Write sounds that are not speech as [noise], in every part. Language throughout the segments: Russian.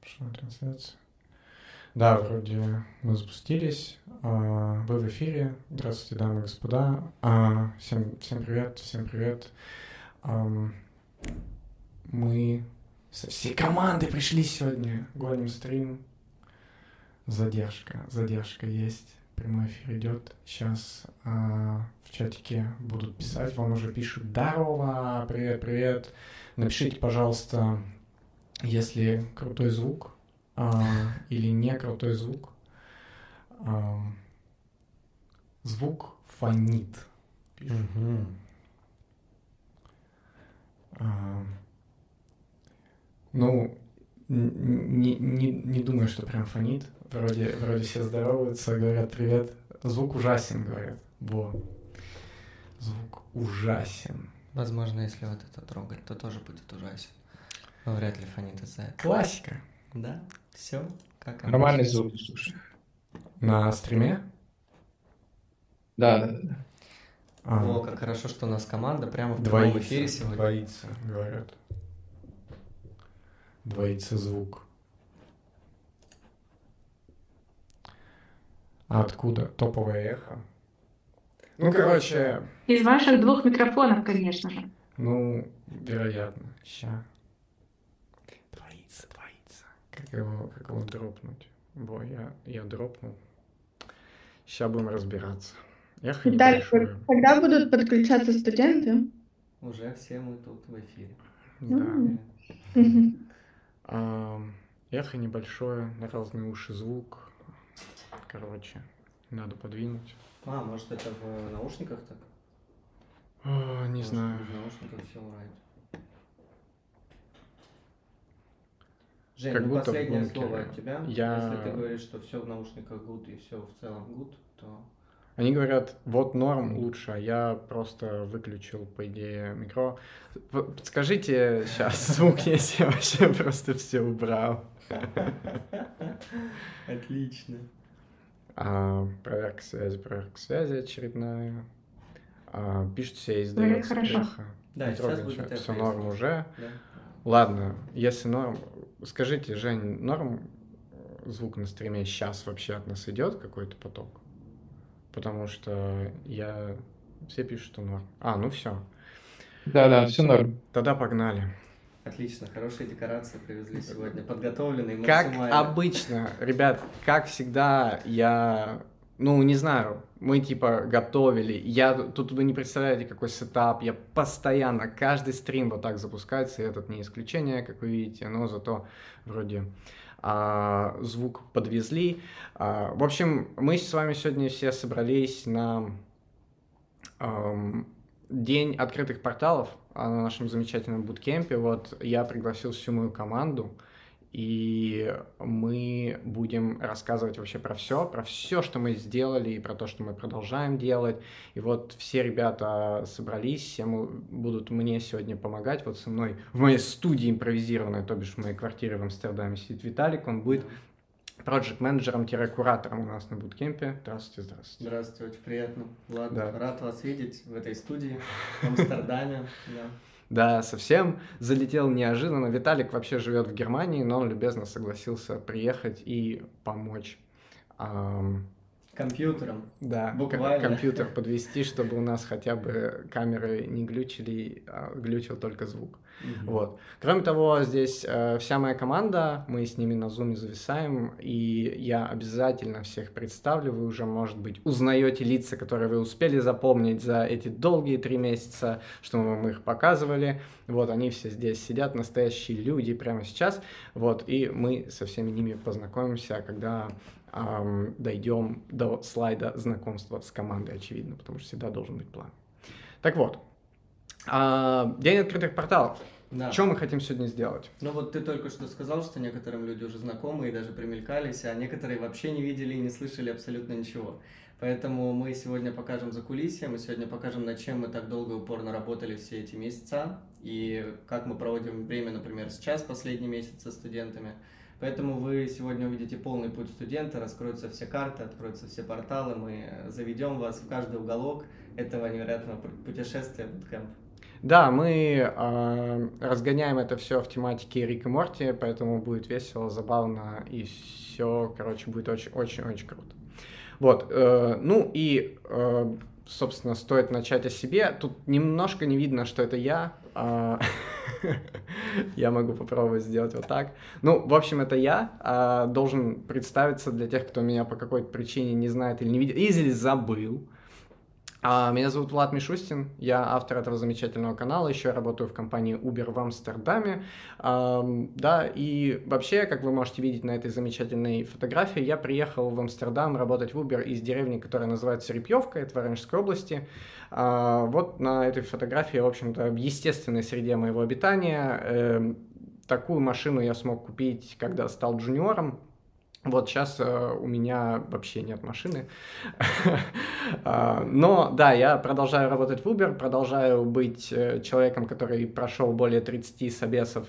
пошла трансляция. Да, вроде мы запустились. А, вы в эфире. Здравствуйте, дамы и господа. А, всем, всем привет, всем привет. Мы со всей команды пришли сегодня. Гоним стрим. Задержка, задержка есть. Прямой эфир идет. Сейчас а, в чатике будут писать. Вам уже пишут «Здорово! Привет, привет!» Напишите, пожалуйста, если крутой звук а, или не крутой звук. А, звук фонит. Угу. А, ну, не, не, не думаю, что прям фонит. Вроде, вроде все здороваются, говорят привет. Звук ужасен, говорят. Во. Звук ужасен. Возможно, если вот это трогать, то тоже будет ужасен. Но вряд ли фонит из-за этого. Классика. Да, все как Нормальный звук, слушай. На стриме? Да, да, да. А. О, как хорошо, что у нас команда прямо в прямом эфире сегодня. Двоится, говорят. Двоится звук. А откуда? Топовое эхо? Ну, короче... Из ваших двух микрофонов, конечно же. Ну, вероятно. Ща. Как его, как его дропнуть? Во, я, я дропнул. Сейчас будем разбираться. Эхо небольшое. когда будут подключаться студенты? Уже все мы тут в эфире. Да. А, эхо небольшое, на разные уши звук. Короче, надо подвинуть. А, может это в наушниках так? О, не может, знаю. В наушниках все урает. Жень, как ну будто последнее слово от тебя. Я... Если ты говоришь, что все в наушниках good и все в целом good, то... Они говорят, вот норм лучше, а я просто выключил, по идее, микро. Подскажите сейчас [laughs] звук, если я вообще просто все убрал. [laughs] Отлично. А, проверка связи, проверка связи очередная. А, пишут все издают эхо. Да, сейчас будет Все норм уже. Да. Ладно, если норм... Скажите, Жень, норм звук на стриме сейчас вообще от нас идет какой-то поток? Потому что я... Все пишут, что норм. А, ну все. Да-да, все норм. Тогда погнали. Отлично, хорошие декорации привезли сегодня, подготовленные Как обычно, ребят, как всегда, я, ну, не знаю, мы типа готовили, я, тут вы не представляете, какой сетап, я постоянно, каждый стрим вот так запускается, и этот не исключение, как вы видите, но зато вроде а, звук подвезли. А, в общем, мы с вами сегодня все собрались на а, день открытых порталов, а, на нашем замечательном буткемпе. Вот я пригласил всю мою команду, и мы будем рассказывать вообще про все, про все, что мы сделали, и про то, что мы продолжаем делать. И вот все ребята собрались, все будут мне сегодня помогать. Вот со мной в моей студии импровизированной, то бишь в моей квартире в Амстердаме сидит Виталик, он будет проект-менеджером-куратором у нас на буткемпе. Здравствуйте, здравствуйте. Здравствуйте, очень приятно. Влад, да. рад вас видеть в этой студии в Амстердаме. [laughs] Да. Да, совсем залетел неожиданно. Виталик вообще живет в Германии, но он любезно согласился приехать и помочь. Компьютером. Да, Буквально. компьютер [laughs] подвести, чтобы у нас хотя бы камеры не глючили, а глючил только звук. Угу. Вот. Кроме того, здесь э, вся моя команда, мы с ними на зуме зависаем, и я обязательно всех представлю. Вы уже, может быть, узнаете лица, которые вы успели запомнить за эти долгие три месяца, что мы вам их показывали. Вот, они все здесь сидят, настоящие люди прямо сейчас. Вот, и мы со всеми ними познакомимся, когда эм, дойдем до слайда знакомства с командой, очевидно, потому что всегда должен быть план. Так вот, э, день открытых порталов. Да. Что мы хотим сегодня сделать? Ну вот ты только что сказал, что некоторым люди уже знакомы и даже примелькались, а некоторые вообще не видели и не слышали абсолютно ничего. Поэтому мы сегодня покажем за кулисье, мы сегодня покажем, над чем мы так долго и упорно работали все эти месяца, и как мы проводим время, например, сейчас, последний месяц со студентами. Поэтому вы сегодня увидите полный путь студента, раскроются все карты, откроются все порталы, мы заведем вас в каждый уголок этого невероятного путешествия Bootcamp. Да, мы э, разгоняем это все в тематике Рик и Морти, поэтому будет весело, забавно и все, короче, будет очень-очень-очень круто. Вот, э, ну и, э, собственно, стоит начать о себе. Тут немножко не видно, что это я. Э, [laughs] я могу попробовать сделать вот так. Ну, в общем, это я. Э, должен представиться для тех, кто меня по какой-то причине не знает или не видел, или забыл. А, меня зовут Влад Мишустин, я автор этого замечательного канала, еще работаю в компании Uber в Амстердаме. Да, и вообще, как вы можете видеть на этой замечательной фотографии, я приехал в Амстердам работать в Uber из деревни, которая называется Репьевка, это Воронежской области. А, вот на этой фотографии, в общем-то, в естественной среде моего обитания. Эм, такую машину я смог купить, когда стал джуниором, вот сейчас э, у меня вообще нет машины. [laughs] А, но да, я продолжаю работать в Uber, продолжаю быть э, человеком, который прошел более 30 собесов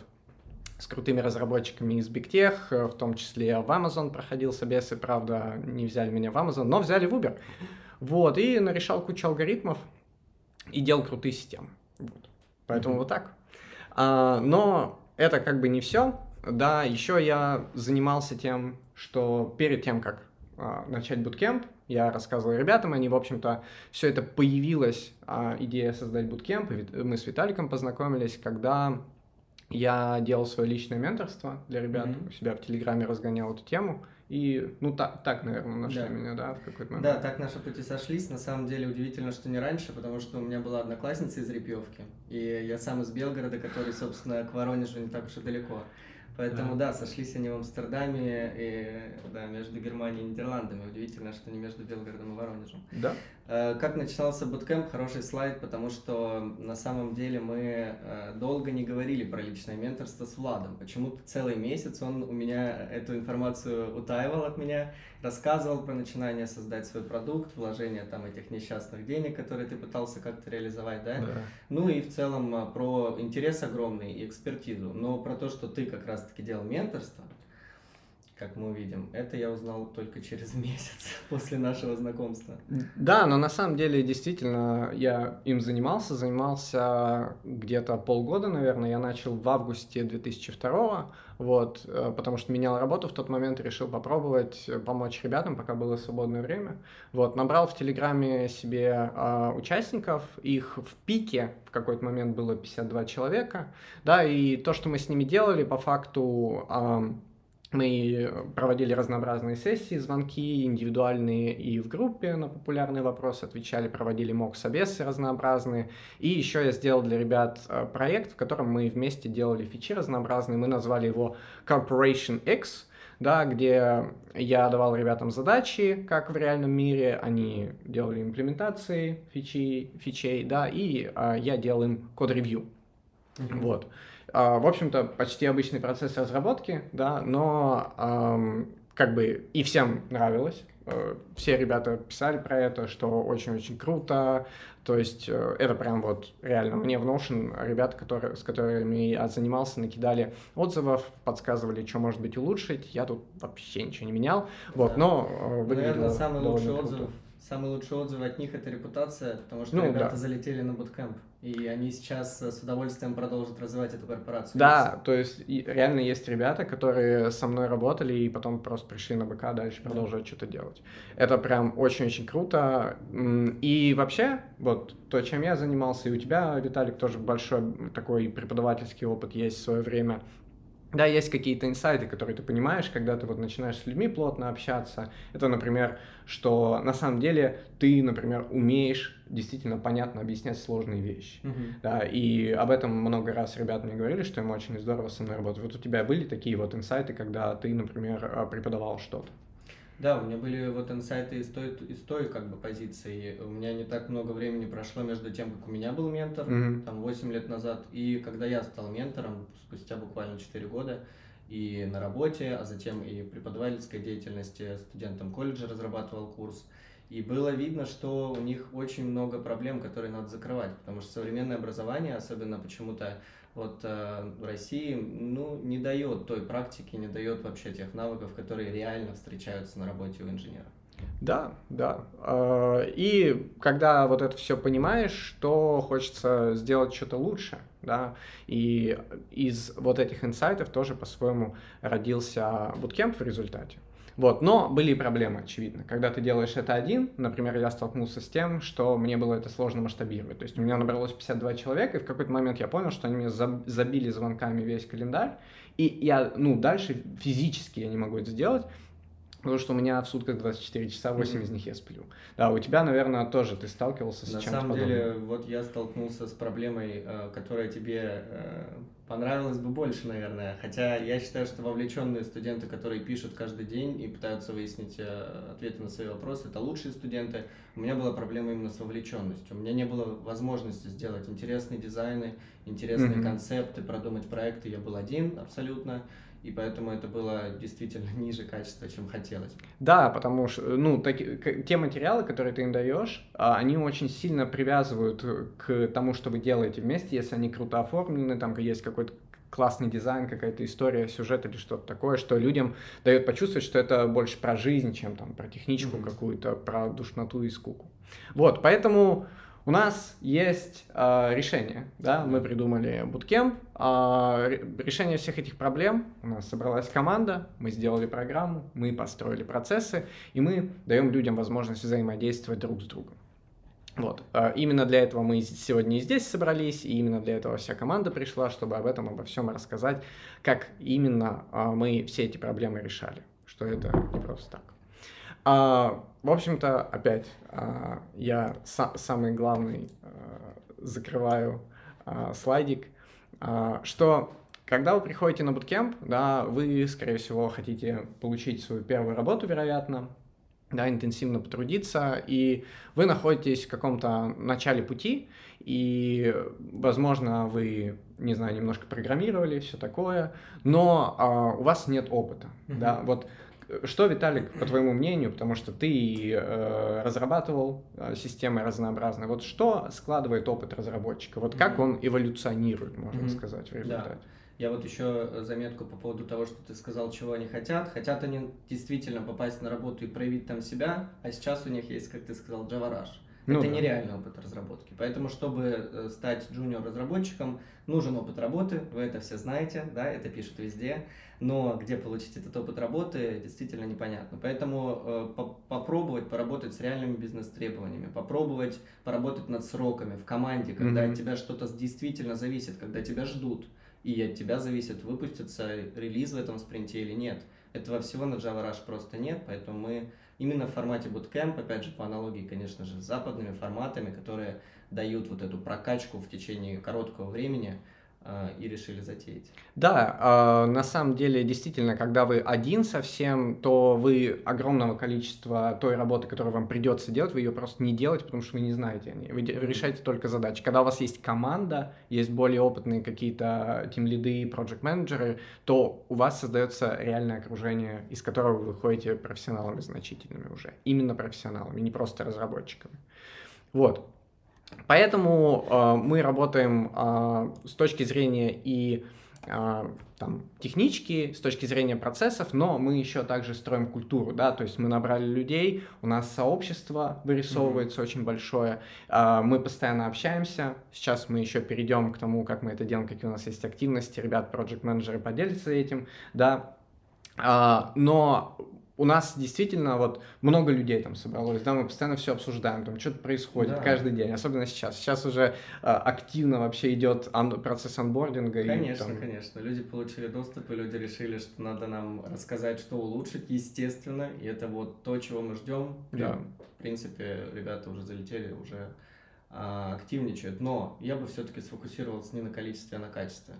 с крутыми разработчиками из Big Tech, э, в том числе я в Amazon проходил собесы, правда, не взяли меня в Amazon, но взяли в Uber. Вот, и нарешал кучу алгоритмов и делал крутые системы. Вот. Поэтому mm-hmm. вот так. А, но это как бы не все. Да, еще я занимался тем, что перед тем, как а, начать буткемп, я рассказывал ребятам, они, в общем-то, все это появилась а, идея создать буткемп, и мы с Виталиком познакомились, когда я делал свое личное менторство для ребят, mm-hmm. у себя в Телеграме разгонял эту тему, и, ну, так, так наверное, нашли да. меня, да, в какой-то момент. Да, так наши пути сошлись. На самом деле удивительно, что не раньше, потому что у меня была одноклассница из Репьевки, и я сам из Белгорода, который, собственно, к Воронежу не так уж и далеко. Поэтому, да. да, сошлись они в Амстердаме, и, да, между Германией и Нидерландами. Удивительно, что не между Белгородом и Воронежем. Да. Э, как начинался буткемп? Хороший слайд, потому что на самом деле мы э, долго не говорили про личное менторство с Владом. Почему-то целый месяц он у меня эту информацию утаивал от меня, рассказывал про начинание создать свой продукт, вложение там этих несчастных денег, которые ты пытался как-то реализовать, да? да. Ну и в целом э, про интерес огромный и экспертизу. Но про то, что ты как раз-таки делал менторство, как мы увидим. Это я узнал только через [laughs] месяц после нашего знакомства. Да, но на самом деле действительно я им занимался, занимался где-то полгода, наверное. Я начал в августе 2002 вот, э, потому что менял работу в тот момент, решил попробовать помочь ребятам, пока было свободное время. Вот, набрал в Телеграме себе э, участников, их в пике в какой-то момент было 52 человека, да, и то, что мы с ними делали, по факту э, мы проводили разнообразные сессии, звонки индивидуальные и в группе на популярные вопросы отвечали, проводили мок-собесы разнообразные. И еще я сделал для ребят э, проект, в котором мы вместе делали фичи разнообразные. Мы назвали его Corporation X, да, где я давал ребятам задачи, как в реальном мире, они делали имплементации фичи, фичей, да, и а, я делал им код-ревью. Mm-hmm. Вот. А, в общем-то, почти обычный процесс разработки, да, но как бы и всем нравилось. Э, все ребята писали про это, что очень-очень круто. То есть э, это прям вот реально. Мне в Notion ребята, которые, с которыми я занимался, накидали отзывов, подсказывали, что может быть улучшить. Я тут вообще ничего не менял. Вот, да. но э, выглядело Наверное, самый лучший отзыв Самый лучший отзыв от них это репутация, потому что ну, ребята да. залетели на буткемп, и они сейчас с удовольствием продолжат развивать эту корпорацию. Да, то есть реально есть ребята, которые со мной работали и потом просто пришли на БК дальше продолжают да. что-то делать. Это прям очень-очень круто. И вообще, вот то, чем я занимался, и у тебя, Виталик, тоже большой такой преподавательский опыт есть в свое время да, есть какие-то инсайты, которые ты понимаешь, когда ты вот начинаешь с людьми плотно общаться. Это, например, что на самом деле ты, например, умеешь действительно понятно объяснять сложные вещи. Uh-huh. Да, и об этом много раз ребята мне говорили, что им очень здорово со мной работать. Вот у тебя были такие вот инсайты, когда ты, например, преподавал что-то? Да, у меня были вот инсайты из той, из той как бы позиции. У меня не так много времени прошло между тем, как у меня был ментор, mm-hmm. там 8 лет назад, и когда я стал ментором, спустя буквально 4 года, и на работе, а затем и преподавательской деятельности, студентам колледжа разрабатывал курс. И было видно, что у них очень много проблем, которые надо закрывать, потому что современное образование, особенно почему-то вот э, России, ну, не дает той практики, не дает вообще тех навыков, которые реально встречаются на работе у инженера. Да, да. А, и когда вот это все понимаешь, то хочется сделать что-то лучше, да, и из вот этих инсайтов тоже по-своему родился буткемп в результате. Вот, но были проблемы, очевидно. Когда ты делаешь это один, например, я столкнулся с тем, что мне было это сложно масштабировать. То есть у меня набралось 52 человека, и в какой-то момент я понял, что они мне забили звонками весь календарь, и я, ну, дальше физически я не могу это сделать, Потому что у меня в сутках 24 часа, 8 mm-hmm. из них я сплю. Да, у тебя, наверное, тоже ты сталкивался с На чем-то самом деле, вот я столкнулся с проблемой, э, которая тебе понравилась бы больше, наверное. Хотя я считаю, что вовлеченные студенты, которые пишут каждый день и пытаются выяснить э, ответы на свои вопросы, это лучшие студенты. У меня была проблема именно с вовлеченностью. У меня не было возможности сделать интересные дизайны, интересные mm-hmm. концепты, продумать проекты. Я был один абсолютно и поэтому это было действительно [laughs] ниже качества, чем хотелось. Да, потому что, ну, так, те материалы, которые ты им даешь, а, они очень сильно привязывают к тому, что вы делаете вместе, если они круто оформлены, там есть какой-то классный дизайн, какая-то история, сюжет или что-то такое, что людям дает почувствовать, что это больше про жизнь, чем там про техничку mm-hmm. какую-то, про душноту и скуку. Вот, поэтому у нас есть э, решение, да, мы придумали Bootcamp, э, решение всех этих проблем, у нас собралась команда, мы сделали программу, мы построили процессы, и мы даем людям возможность взаимодействовать друг с другом. Вот. Э, именно для этого мы сегодня и здесь собрались, и именно для этого вся команда пришла, чтобы об этом, обо всем рассказать, как именно э, мы все эти проблемы решали, что это не просто так. А, в общем-то, опять а, я са- самый главный а, закрываю а, слайдик, а, что когда вы приходите на буткемп, да, вы, скорее всего, хотите получить свою первую работу, вероятно, да, интенсивно потрудиться, и вы находитесь в каком-то начале пути, и, возможно, вы, не знаю, немножко программировали, все такое, но а, у вас нет опыта, mm-hmm. да, вот что, Виталик, по твоему мнению, потому что ты э, разрабатывал э, системы разнообразные, вот что складывает опыт разработчика? Вот как mm-hmm. он эволюционирует, можно mm-hmm. сказать, в результате? Да. Я вот еще заметку по поводу того, что ты сказал, чего они хотят. Хотят они действительно попасть на работу и проявить там себя, а сейчас у них есть, как ты сказал, Rush. Ну, это да. нереальный опыт разработки. Поэтому, чтобы э, стать джуниор-разработчиком, нужен опыт работы. Вы это все знаете, да, это пишут везде. Но где получить этот опыт работы, действительно непонятно. Поэтому э, по попробовать поработать с реальными бизнес-требованиями, попробовать поработать над сроками в команде, когда mm-hmm. от тебя что-то действительно зависит, когда тебя ждут, и от тебя зависит, выпустится релиз в этом спринте или нет. Этого всего на Java Rush просто нет, поэтому мы именно в формате Bootcamp, опять же, по аналогии, конечно же, с западными форматами, которые дают вот эту прокачку в течение короткого времени – и решили затеять. Да, а, на самом деле, действительно, когда вы один совсем, то вы огромного количества той работы, которую вам придется делать, вы ее просто не делаете, потому что вы не знаете о ней. Вы решаете только задачи. Когда у вас есть команда, есть более опытные какие-то тим-лиды, проект-менеджеры, то у вас создается реальное окружение, из которого вы выходите профессионалами значительными уже. Именно профессионалами, не просто разработчиками. Вот. Поэтому э, мы работаем э, с точки зрения и э, там, технички, с точки зрения процессов, но мы еще также строим культуру, да, то есть мы набрали людей, у нас сообщество вырисовывается mm-hmm. очень большое, э, мы постоянно общаемся, сейчас мы еще перейдем к тому, как мы это делаем, какие у нас есть активности, ребят, проект-менеджеры поделятся этим, да, э, но у нас действительно вот много людей там собралось, да, мы постоянно все обсуждаем, там что-то происходит да. каждый день, особенно сейчас. Сейчас уже э, активно вообще идет ан- процесс анбординга. Конечно, и, там... конечно. Люди получили доступ, и люди решили, что надо нам рассказать, что улучшить, естественно, и это вот то, чего мы ждем. Да. В принципе, ребята уже залетели, уже а, активничают, но я бы все-таки сфокусировался не на количестве, а на качестве.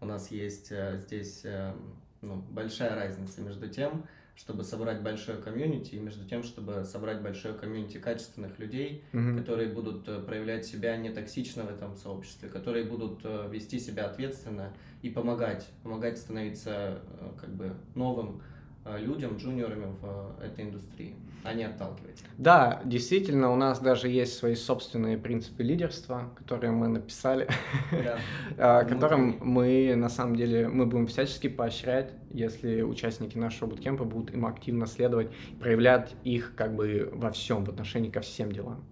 У нас есть а, здесь а, ну, большая разница между тем, чтобы собрать большое комьюнити, и между тем, чтобы собрать большое комьюнити качественных людей, mm-hmm. которые будут э, проявлять себя не токсично в этом сообществе, которые будут э, вести себя ответственно и помогать, помогать становиться э, как бы новым людям, джуниорами в этой индустрии, а не отталкивать. Да, действительно, у нас даже есть свои собственные принципы лидерства, которые мы написали, Да. [laughs] которым мы на самом деле мы будем всячески поощрять, если участники нашего буткемпа будут им активно следовать, проявлять их как бы во всем, в отношении ко всем делам.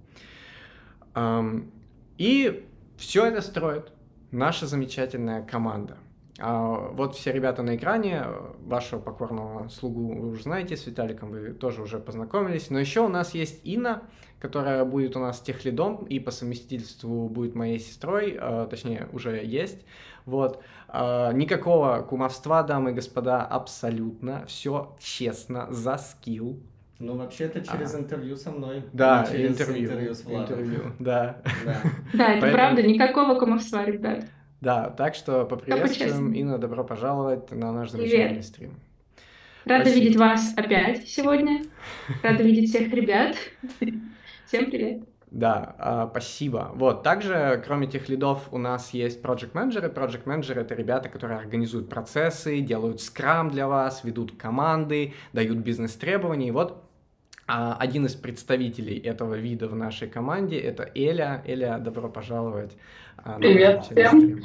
Ам, И все это строит наша замечательная команда. А, Вот все ребята на экране, вашего покорного слугу вы уже знаете, с Виталиком вы тоже уже познакомились. Но еще у нас есть Инна, которая будет у нас техлидом и по совместительству будет моей сестрой, а, точнее уже есть. Вот. А, Никакого кумовства, дамы и господа, абсолютно. Все честно, за скилл. Ну, вообще-то через А. интервью со мной. Да, не через интервью. интервью с Владом. интервью, да. Да. Да, это Поэтому- правда, никакого кумовства, ребят. Да, так что поприветствуем. Инна, добро пожаловать на наш Привет. замечательный стрим. Рада Спасибо. видеть вас опять сегодня. Рада видеть всех ребят. Всем привет. Да, а, спасибо. Вот, также, кроме тех лидов, у нас есть project менеджеры Project менеджеры это ребята, которые организуют процессы, делают скрам для вас, ведут команды, дают бизнес-требования. И вот один из представителей этого вида в нашей команде это Эля. Эля, добро пожаловать. а, Привет стрим.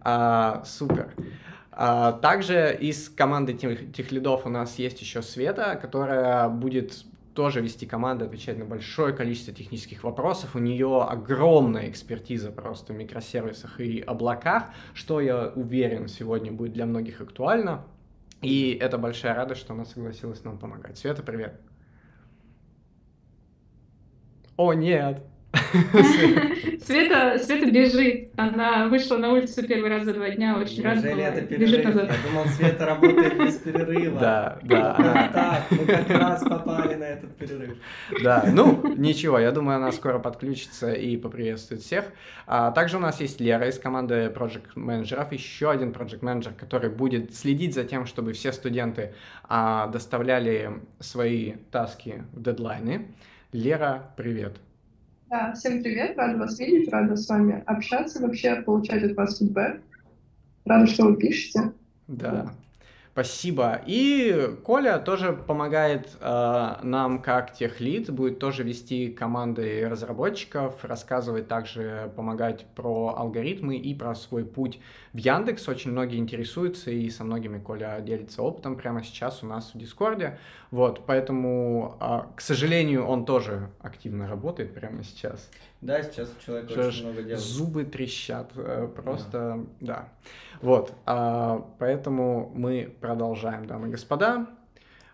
А, супер. А, также из команды тех, тех лидов у нас есть еще Света, которая будет тоже вести команду, отвечать на большое количество технических вопросов. У нее огромная экспертиза просто в микросервисах и облаках, что, я уверен, сегодня будет для многих актуально. И это большая радость, что она согласилась нам помогать. Света, привет. О, нет. [laughs] Света, Света бежит. Она вышла на улицу первый раз за два дня. Очень рада Неужели была. это Бежит перерыв? назад. Я думал, Света работает без перерыва. Да, да, она- так? Мы как раз попали на этот перерыв. Да, ну ничего, я думаю, она скоро подключится и поприветствует всех. А, также у нас есть Лера из команды Project менеджеров, еще один Project менеджер, который будет следить за тем, чтобы все студенты а, доставляли свои таски в дедлайны. Лера, привет. Да, всем привет, рада вас видеть, рада с вами общаться, вообще получать от вас фидбэк. Рада, что вы пишете. Да. Спасибо. И Коля тоже помогает э, нам как техлид, будет тоже вести команды разработчиков, рассказывать также, помогать про алгоритмы и про свой путь в Яндекс. Очень многие интересуются, и со многими Коля делится опытом прямо сейчас у нас в Discord е. Вот, поэтому, а, к сожалению, он тоже активно работает прямо сейчас. Да, сейчас у человека ж, очень много дел. Зубы трещат, э, просто, да. Вот, а, поэтому мы продолжаем, дамы и господа.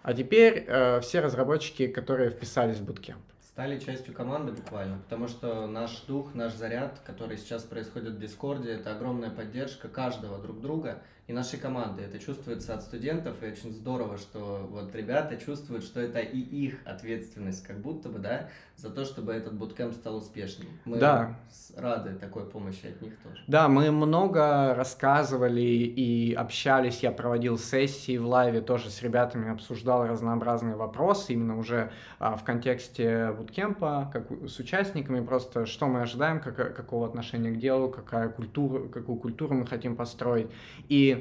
А теперь э, все разработчики, которые вписались в буткемп. Стали частью команды буквально, потому что наш дух, наш заряд, который сейчас происходит в Discord е, это огромная поддержка каждого друг друга и нашей команды. Это чувствуется от студентов, и очень здорово, что вот ребята чувствуют, что это и их ответственность, как будто бы, да, за то, чтобы этот буткемп стал успешным. Мы Да. рады такой помощи от них тоже. Да, мы много рассказывали и общались, я проводил сессии в лайве, тоже с ребятами обсуждал разнообразные вопросы, именно уже а, в контексте буткемпа, как с участниками, просто что мы ожидаем, как, какого отношения к делу, какая культура, какую культуру мы хотим построить. И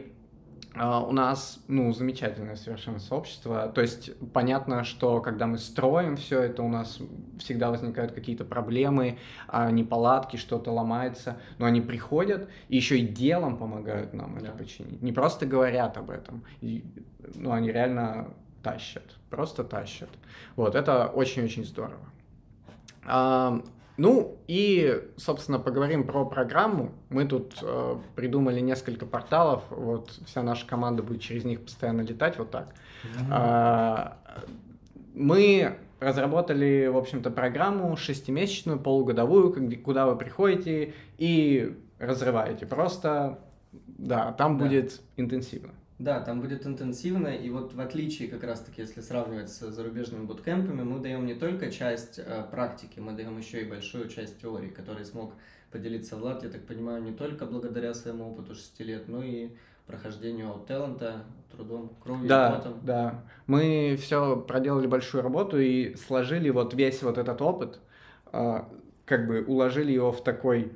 у нас, ну, замечательное совершенно сообщество. То есть понятно, что когда мы строим все это, у нас всегда возникают какие-то проблемы, а, неполадки, что-то ломается, но они приходят и еще и делом помогают нам это Да. починить. Не просто говорят об этом, и, ну, они реально тащат, просто тащат. Вот, это очень-очень здорово. Ну и, собственно, поговорим про программу. Мы тут э, придумали несколько порталов, вот вся наша команда будет через них постоянно летать вот так. А, мы разработали, в общем-то, программу шестимесячную, полугодовую, куда вы приходите и разрываете. Просто, да, там Да. будет интенсивно. Да, там будет интенсивно, и вот в отличие как раз-таки, если сравнивать с зарубежными буткемпами, мы даем не только часть э, практики, мы даем еще и большую часть теории, которой смог поделиться Влад, я так понимаю, не только благодаря своему опыту 6 лет, но и прохождению от таланта, трудом, кровью Да, потом. да. Мы все проделали большую работу и сложили вот весь вот этот опыт, а, как бы уложили его в такой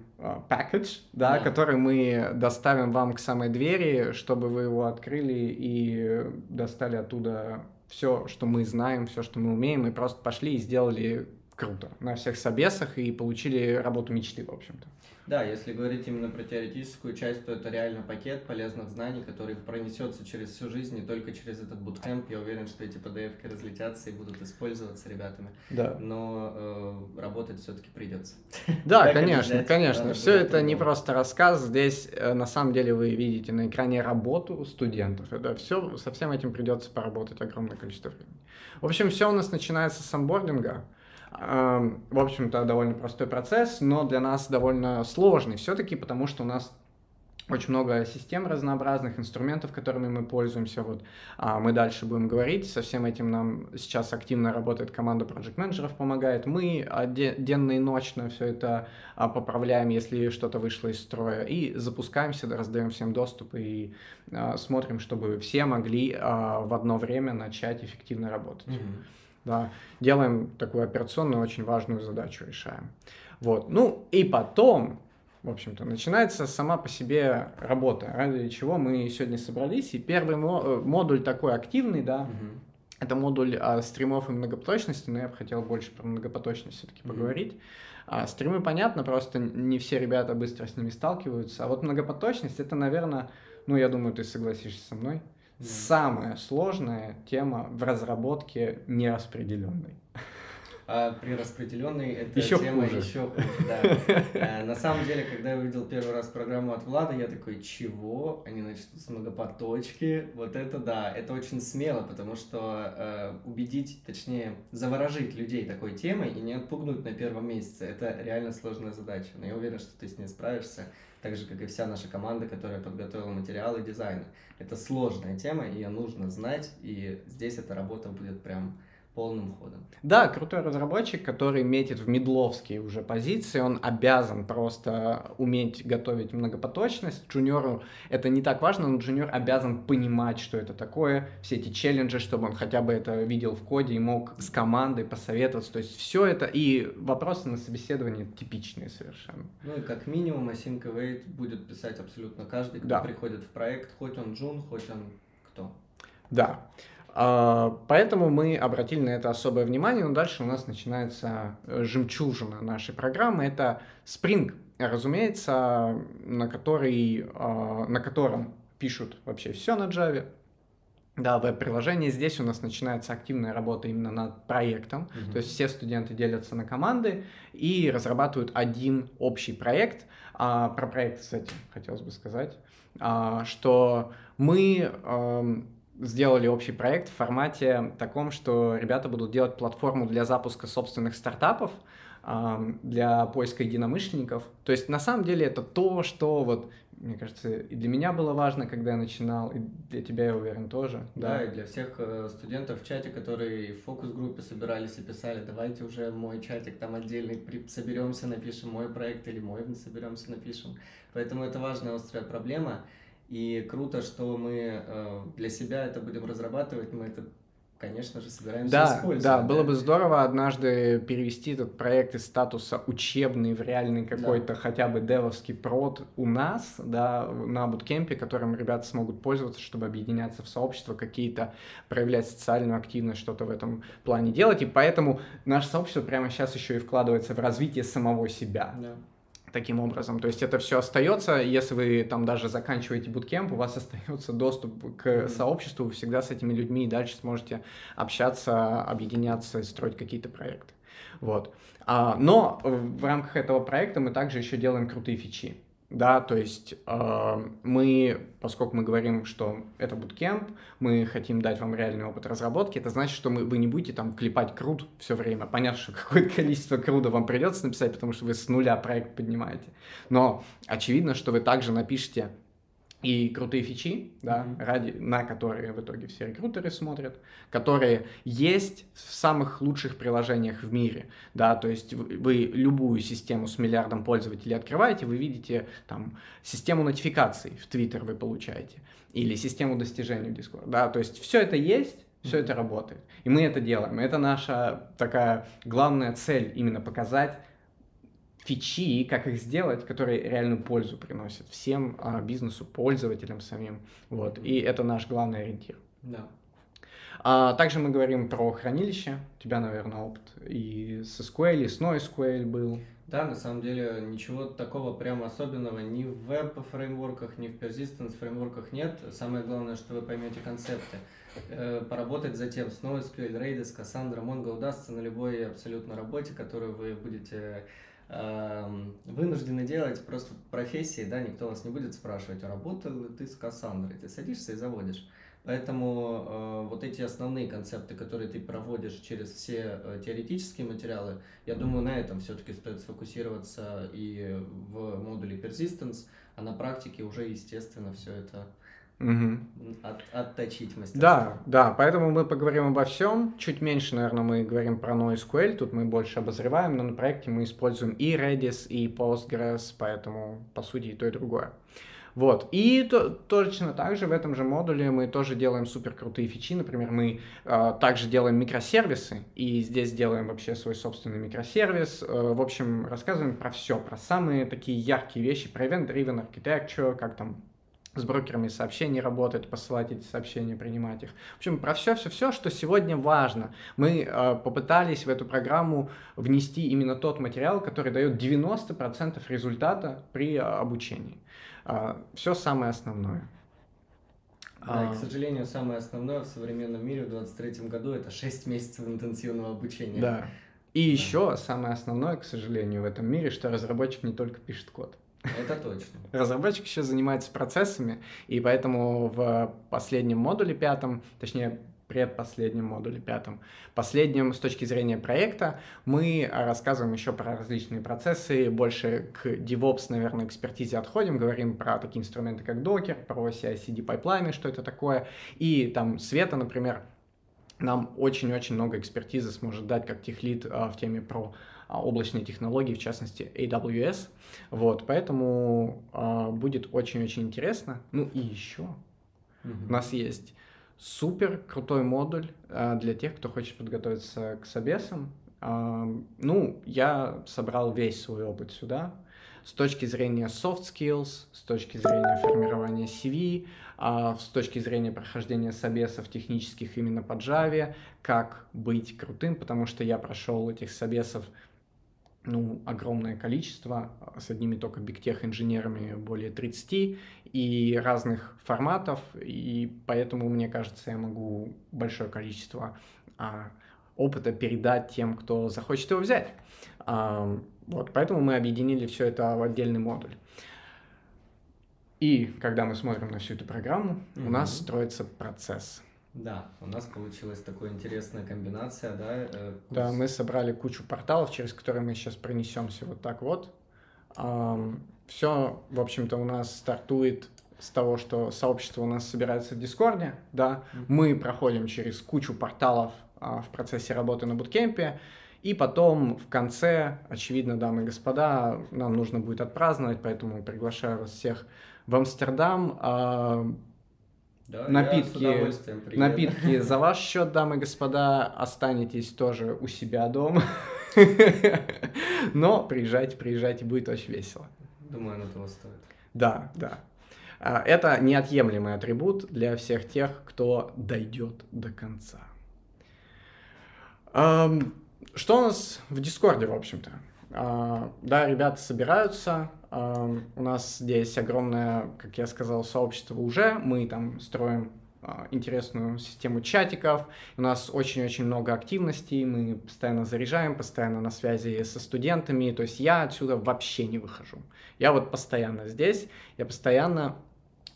package, да, Да. который мы доставим вам к самой двери, чтобы вы его открыли и достали оттуда все, что мы знаем, все, что мы умеем, и просто пошли и сделали круто на всех собесах и получили работу мечты, в общем-то. Да, если говорить именно про теоретическую часть, то это реально пакет полезных знаний, который пронесется через всю жизнь, не только через этот буткемп. Я уверен, что эти PDF-ки разлетятся и будут использоваться ребятами. Да. Но э, работать все-таки придется. Да, конечно, конечно. Все это не просто рассказ. Здесь э, на самом деле вы видите на экране работу студентов. Это все, со всем этим придется поработать огромное количество времени. В общем, все у нас начинается с онбординга. Эм, В общем-то, довольно простой процесс, но для нас довольно сложный все-таки, потому что у нас очень много систем разнообразных, инструментов, которыми мы пользуемся. Вот а, мы дальше будем говорить. Со всем этим нам сейчас активно работает команда проект менеджеров помогает. Мы де- денно и ночно все это а, поправляем, если что-то вышло из строя, и запускаемся, да, раздаем всем доступ и а, смотрим, чтобы все могли а, в одно время начать эффективно работать. Да, делаем такую операционную, очень важную задачу, решаем. Вот. Ну и потом, в общем-то, начинается сама по себе работа, ради чего мы сегодня собрались. И первый э, модуль такой активный, да, Мгм. это модуль а, стримов и многопоточности, но я бы хотел больше про многопоточность все-таки Мгм. поговорить. А, стримы, понятно, просто не все ребята быстро с ними сталкиваются. А вот многопоточность, это, наверное, ну, я думаю, ты согласишься со мной. Самая сложная тема в разработке нераспределенной. А при распределенной это Ещё тема хуже. еще хуже, да. [laughs] Э, На самом деле, когда я увидел первый раз программу от Влада, я такой, чего? Они начнут с многопоточки. Вот это да, это очень смело, потому что э, убедить, точнее, заворожить людей такой темой и не отпугнуть на первом месяце, это реально сложная задача. Но я уверен, что ты с ней справишься, так же, как и вся наша команда, которая подготовила материалы дизайна. Это сложная тема, ее нужно знать, и здесь эта работа будет прям полным ходом. Да, крутой разработчик, который метит в медловские уже позиции, он обязан просто уметь готовить многопоточность. Джуниору это не так важно, но джуниор обязан понимать, что это такое, все эти челленджи, чтобы он хотя бы это видел в коде и мог с командой посоветоваться. То есть все это и вопросы на собеседовании типичные совершенно. Ну и как минимум Async Await будет писать абсолютно каждый, кто Да. приходит в проект, хоть он джун, хоть он кто. Да. А, Поэтому мы обратили на это особое внимание, но дальше у нас начинается э, жемчужина нашей программы. Это Spring, разумеется, на, который, а, на котором пишут вообще все на Java. Да, веб-приложение. Здесь у нас начинается активная работа именно над проектом. Мгм. То есть все студенты делятся на команды и разрабатывают один общий проект. А, про проект, кстати, хотелось бы сказать, а, что мы ам, сделали общий проект в формате таком, что ребята будут делать платформу для запуска собственных стартапов, для поиска единомышленников. То есть на самом деле это то, что вот мне кажется, и для меня было важно, когда я начинал, и для тебя, я уверен, тоже. Да, и для всех э, студентов в чате, которые в фокус-группе собирались и писали, давайте уже мой чатик там отдельный при- соберемся, напишем мой проект или мой соберемся, напишем. Поэтому это важная острая проблема. И круто, что мы э, для себя это будем разрабатывать, мы это, конечно же, собираемся Да, использовать. да, было бы здорово однажды перевести этот проект из статуса учебный в реальный какой-то хотя бы девовский прод у нас, да, на буткемпе, которым ребята смогут пользоваться, чтобы объединяться в сообщество, какие-то проявлять социальную активность, что-то в этом плане делать. И поэтому наше сообщество прямо сейчас еще и вкладывается в развитие самого себя Да. Таким образом. То есть это все остается, если вы там даже заканчиваете буткемп, у вас [laughs] остается доступ к Мгм. сообществу, вы всегда с этими людьми и дальше сможете общаться, объединяться строить какие-то проекты. Вот. А, но в рамках этого проекта мы также еще делаем крутые фичи. Да, то есть э, мы, поскольку мы говорим, что это буткемп, мы хотим дать вам реальный опыт разработки, это значит, что мы, вы не будете там клепать крут все время. Понятно, что [laughs] какое-то количество круда вам придется написать, потому что вы с нуля проект поднимаете. Но очевидно, что вы также напишите и крутые фичи, да, Мгм. ради, на которые в итоге все рекрутеры смотрят, которые есть в самых лучших приложениях в мире, да, то есть вы, вы любую систему с миллиардом пользователей открываете, вы видите там систему нотификаций в Twitter вы получаете, или систему достижений в Discord, да, то есть все это есть, все Мгм. это работает, и мы это делаем, это наша такая главная цель, именно показать фичи, как их сделать, которые реальную пользу приносят всем а, бизнесу, пользователям самим. Вот. И это наш главный ориентир. Да. А, также мы говорим про хранилище. У тебя, наверное, опыт и с SQL, и с NoSQL был. Да, на самом деле ничего такого прямо особенного ни в веб-фреймворках, ни в persistence фреймворках нет. Самое главное, что вы поймете концепты. Э, поработать затем с NoSQL, Redis, Cassandra, Mongo удастся на любой абсолютно работе, которую вы будете вынуждены делать просто профессии, да, никто вас не будет спрашивать, работал ли ты с Кассандрой? Ты садишься и заводишь. Поэтому э, вот эти основные концепты, которые ты проводишь через все э, теоретические материалы, я думаю, на этом все-таки стоит сфокусироваться и в модуле Persistence, а на практике уже, естественно, все это Угу. от, отточить мастерство. Да, да, поэтому мы поговорим обо всем. Чуть меньше, наверное, мы говорим про NoSQL, тут мы больше обозреваем, но на проекте мы используем и Redis, и Postgres, поэтому, по сути, и то, и другое. Вот. И то, точно так же в этом же модуле мы тоже делаем супер крутые фичи. Например, мы э, также делаем микросервисы, и здесь делаем вообще свой собственный микросервис. Э, в общем, рассказываем про все, про самые такие яркие вещи, про event-driven architecture, как там с брокерами сообщений работать, посылать эти сообщения, принимать их. В общем, про все-все-все, что сегодня важно. Мы э, попытались в эту программу внести именно тот материал, который дает 90% результата при э, обучении. Э, все самое основное. Да, и, А, к сожалению, самое основное в современном мире в 2023 году это 6 месяцев интенсивного обучения. да. И еще самое основное, к сожалению, в этом мире, что разработчик не только пишет код. Это точно. Разработчик еще занимается процессами, и поэтому в последнем модуле пятом, точнее, предпоследнем модуле пятом, последнем с точки зрения проекта, мы рассказываем еще про различные процессы, больше к DevOps, наверное, экспертизе отходим, говорим про такие инструменты, как Docker, про CI/CD pipeline ы, что это такое, и там Света, например, нам очень-очень много экспертизы сможет дать как техлит а, в теме про облачные технологии, в частности AWS. Вот, поэтому а, будет очень-очень интересно. Ну и еще у нас есть супер крутой модуль а, для тех, кто хочет подготовиться к собесам. А, ну, я собрал весь свой опыт сюда с точки зрения soft skills, с точки зрения формирования CV, а, с точки зрения прохождения собесов технических именно по Java, как быть крутым, потому что я прошел этих собесов ну, огромное количество, а, с одними только бигтех инженерами более 30 и разных форматов, и поэтому, мне кажется, я могу большое количество а, опыта передать тем, кто захочет его взять. А, вот, поэтому мы объединили все это в отдельный модуль. И когда мы смотрим на всю эту программу, у нас строится процесс. Да, у нас получилась такая интересная комбинация, да. э, Да, курс- мы собрали кучу порталов, через которые мы сейчас пронесемся вот так вот. Все, в общем-то, у нас стартует с того, что сообщество у нас собирается в Дискорде, да, Мгм. мы проходим через кучу порталов а, в процессе работы на буткемпе, и потом в конце, очевидно, дамы и господа, нам нужно будет отпраздновать, поэтому приглашаю вас всех в Амстердам. А, Да, напитки-. Напитки [laughs] за ваш счет, дамы и господа, останетесь тоже у себя дома. Но приезжайте, приезжайте, будет очень весело. Думаю, оно того стоит. Да, да. А, Это неотъемлемый атрибут для всех тех, кто дойдет до конца. Что у нас в Дискорде, в общем-то? А, Да, ребята собираются. У нас здесь огромное, как я сказал, сообщество уже. Мы там строим а, интересную систему чатиков. У нас очень-очень много активностей. Мы постоянно заряжаем, постоянно на связи со студентами. То есть я отсюда вообще не выхожу. Я вот постоянно здесь. Я постоянно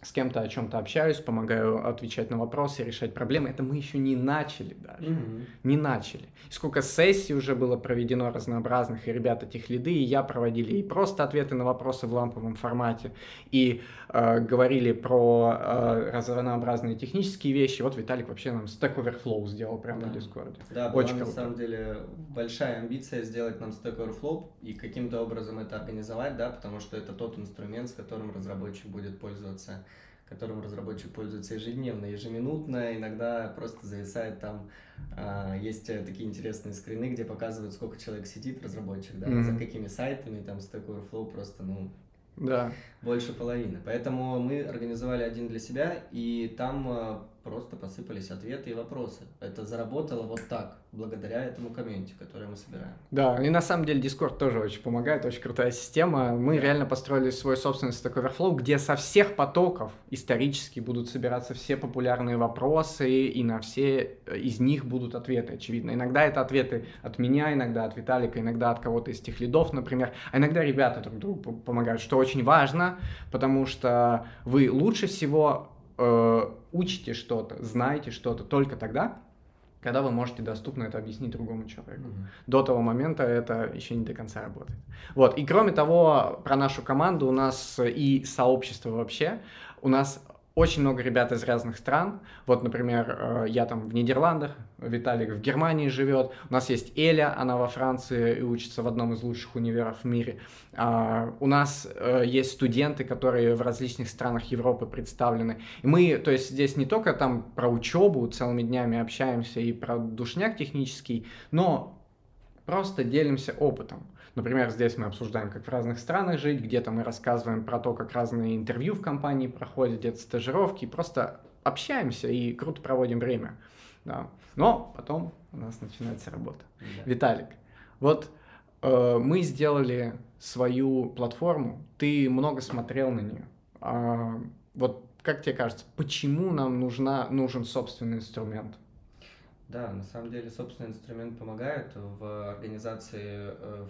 с кем-то о чем-то общаюсь, помогаю отвечать на вопросы, решать проблемы. Это мы еще не начали даже. Мгм. Не начали. Сколько сессий уже было проведено разнообразных, и ребята техлиды, и я проводили и просто ответы на вопросы в ламповом формате, и э, говорили про э, разнообразные технические вещи. Вот Виталик вообще нам Stack Overflow сделал прямо Да. на Дискорде. Да, была Очень на круто. самом деле большая амбиция сделать нам Stack Overflow и каким-то образом это организовать, да, потому что это тот инструмент, с которым разработчик будет пользоваться которым разработчик пользуется ежедневно, ежеминутно, иногда просто зависает там, а, есть э, такие интересные скрины, где показывают, сколько человек сидит, разработчик, да, Мгм. за какими сайтами, там Stack Overflow просто, ну, Да. больше половины. Поэтому мы организовали один для себя, и там э, просто посыпались ответы и вопросы. Это заработало вот так, благодаря этому комьюнити, которое мы собираем. Да, и на самом деле Discord тоже очень помогает, очень крутая система. Мы Да. реально построили свой собственный Stack Overflow, где со всех потоков исторически будут собираться все популярные вопросы, и на все э, из них будут ответы, очевидно. Иногда это ответы от меня, иногда от Виталика, иногда от кого-то из тех лидов, например. А иногда ребята друг другу помогают, что очень важно, потому что вы лучше всего э, учите что-то, знаете что-то только тогда, когда вы можете доступно это объяснить другому человеку. До того момента это еще не до конца работает. Вот, и кроме того, про нашу команду у нас и сообщество вообще, у нас очень много ребят из разных стран. Вот, например, э, я там в Нидерландах, Виталик в Германии живет. У нас есть Эля, она во Франции и учится в одном из лучших универов в мире. А, У нас э, есть студенты, которые в различных странах Европы представлены. И мы, то есть здесь не только там про учебу целыми днями общаемся и про душняк технический, но просто делимся опытом. Например, здесь мы обсуждаем, как в разных странах жить, где-то мы рассказываем про то, как разные интервью в компании проходят, где-то стажировки, просто общаемся и круто проводим время. Да. Но потом у нас начинается работа. Да. Виталик, вот э, мы сделали свою платформу, ты много смотрел на нее. А, вот как тебе кажется, почему нам нужна, нужен собственный инструмент? Да, на самом деле, собственный инструмент помогает в организации, э,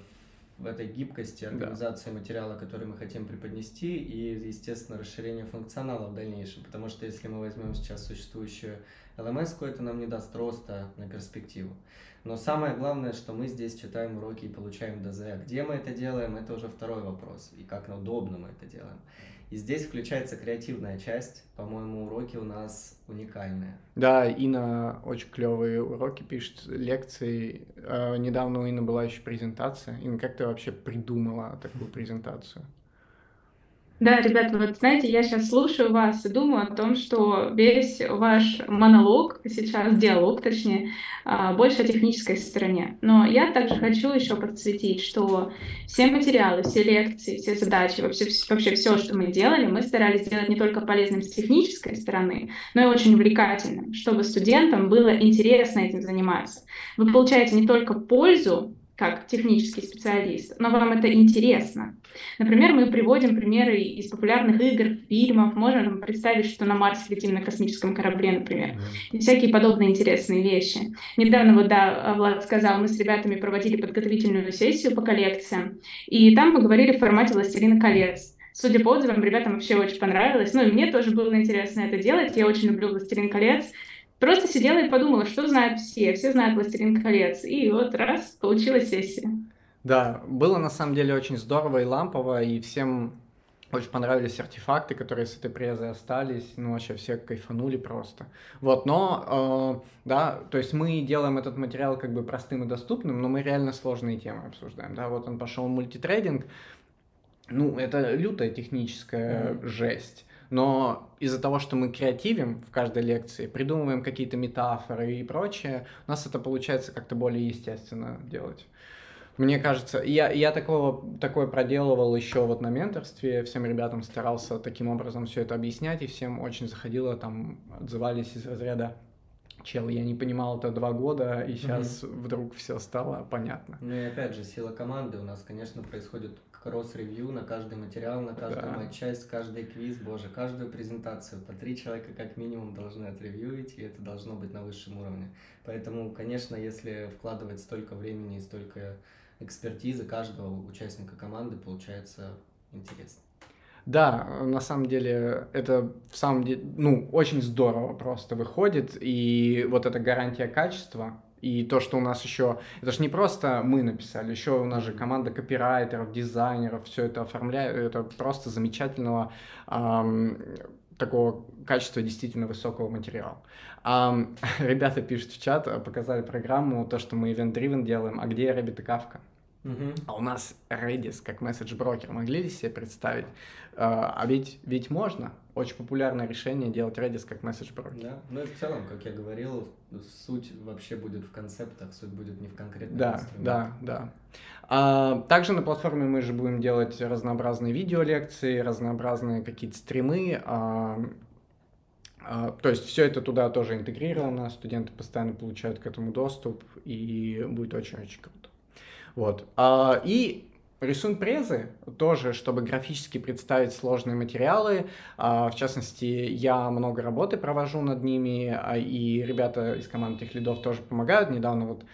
в этой гибкости Да. организации материала, который мы хотим преподнести, и, естественно, расширение функционала в дальнейшем. Потому что если мы возьмем сейчас существующую LMS, это нам не даст роста на перспективу. Но самое главное, что мы здесь читаем уроки и получаем ДЗ. А Где мы это делаем, это уже второй вопрос. И как удобно мы это делаем. И здесь включается креативная часть. По-моему, уроки у нас уникальные. Да, Инна очень клевые уроки пишет, лекции. Э, недавно у Инны была еще презентация. Инна, как ты вообще придумала такую презентацию? Да, ребята, вот знаете, я сейчас слушаю вас и думаю о том, что весь ваш монолог сейчас, диалог точнее, а, больше о технической стороне. Но я также хочу еще подсветить, что все материалы, все лекции, все задачи, вообще, вообще все, что мы делали, мы старались сделать не только полезным с технической стороны, но и очень увлекательным, чтобы студентам было интересно этим заниматься. Вы получаете не только пользу, как технический специалист, но вам это интересно. Например, мы приводим примеры из популярных игр, фильмов, можем представить, что на Марсе летим на космическом корабле, например, и всякие подобные интересные вещи. Недавно, вот да, Влад сказал, мы с ребятами проводили подготовительную сессию по коллекциям, и там мы говорили в формате «Властелина колец». Судя по отзывам, ребятам вообще очень понравилось. Ну и мне тоже было интересно это делать. Я очень люблю «Властелин колец». Просто сидела и подумала, что знают все. Все знают «Властелин колец». И вот раз, получилась сессия. Да, было на самом деле очень здорово и лампово, и всем очень понравились артефакты, которые с этой презы остались, ну вообще все кайфанули просто. Вот, но, э, да, то есть мы делаем этот материал как бы простым и доступным, но мы реально сложные темы обсуждаем, да, вот он пошел мультитрейдинг, ну это лютая техническая Мгм. жесть. Но из-за того, что мы креативим в каждой лекции, придумываем какие-то метафоры и прочее, у нас это получается как-то более естественно делать. Мне кажется, я, я такого, такое проделывал еще вот на менторстве, всем ребятам старался таким образом все это объяснять, и всем очень заходило, там отзывались из разряда Чел, я не понимал это два года, и сейчас вдруг все стало понятно. Ну и опять же, сила команды у нас, конечно, происходит кросс-ревью на каждый материал, на каждую Да. матчасть, каждый квиз, боже, каждую презентацию. По три человека как минимум должны отревьюить, и это должно быть на высшем уровне. Поэтому, конечно, если вкладывать столько времени и столько экспертизы каждого участника команды, получается интересно. Да, на самом деле это в самом деле, ну, очень здорово просто выходит, и вот эта гарантия качества, и то, что у нас еще, это же не просто мы написали, еще у нас же команда копирайтеров, дизайнеров, все это оформляет, это просто замечательного ам, такого качества действительно высокого материала. Ам, [laughs] ребята пишут в чат, показали программу, то, что мы event-driven делаем, а где Rabbit и Kafka? Угу. А у нас Redis как месседж-брокер могли ли себе представить? А, а ведь, ведь можно. Очень популярное решение делать Redis как месседж-брокер. Да, ну и в целом, как я говорил, суть вообще будет в концептах, суть будет не в конкретных Да, да, да. А, также на платформе мы же будем делать разнообразные видеолекции, разнообразные какие-то стримы. А, а, то есть все это туда тоже интегрировано, студенты постоянно получают к этому доступ, и будет очень-очень круто. Вот. А, и рисуем презы тоже, чтобы графически представить сложные материалы. А, в частности, я много работы провожу над ними, а, и ребята из команды тех лидов тоже помогают. Недавно вот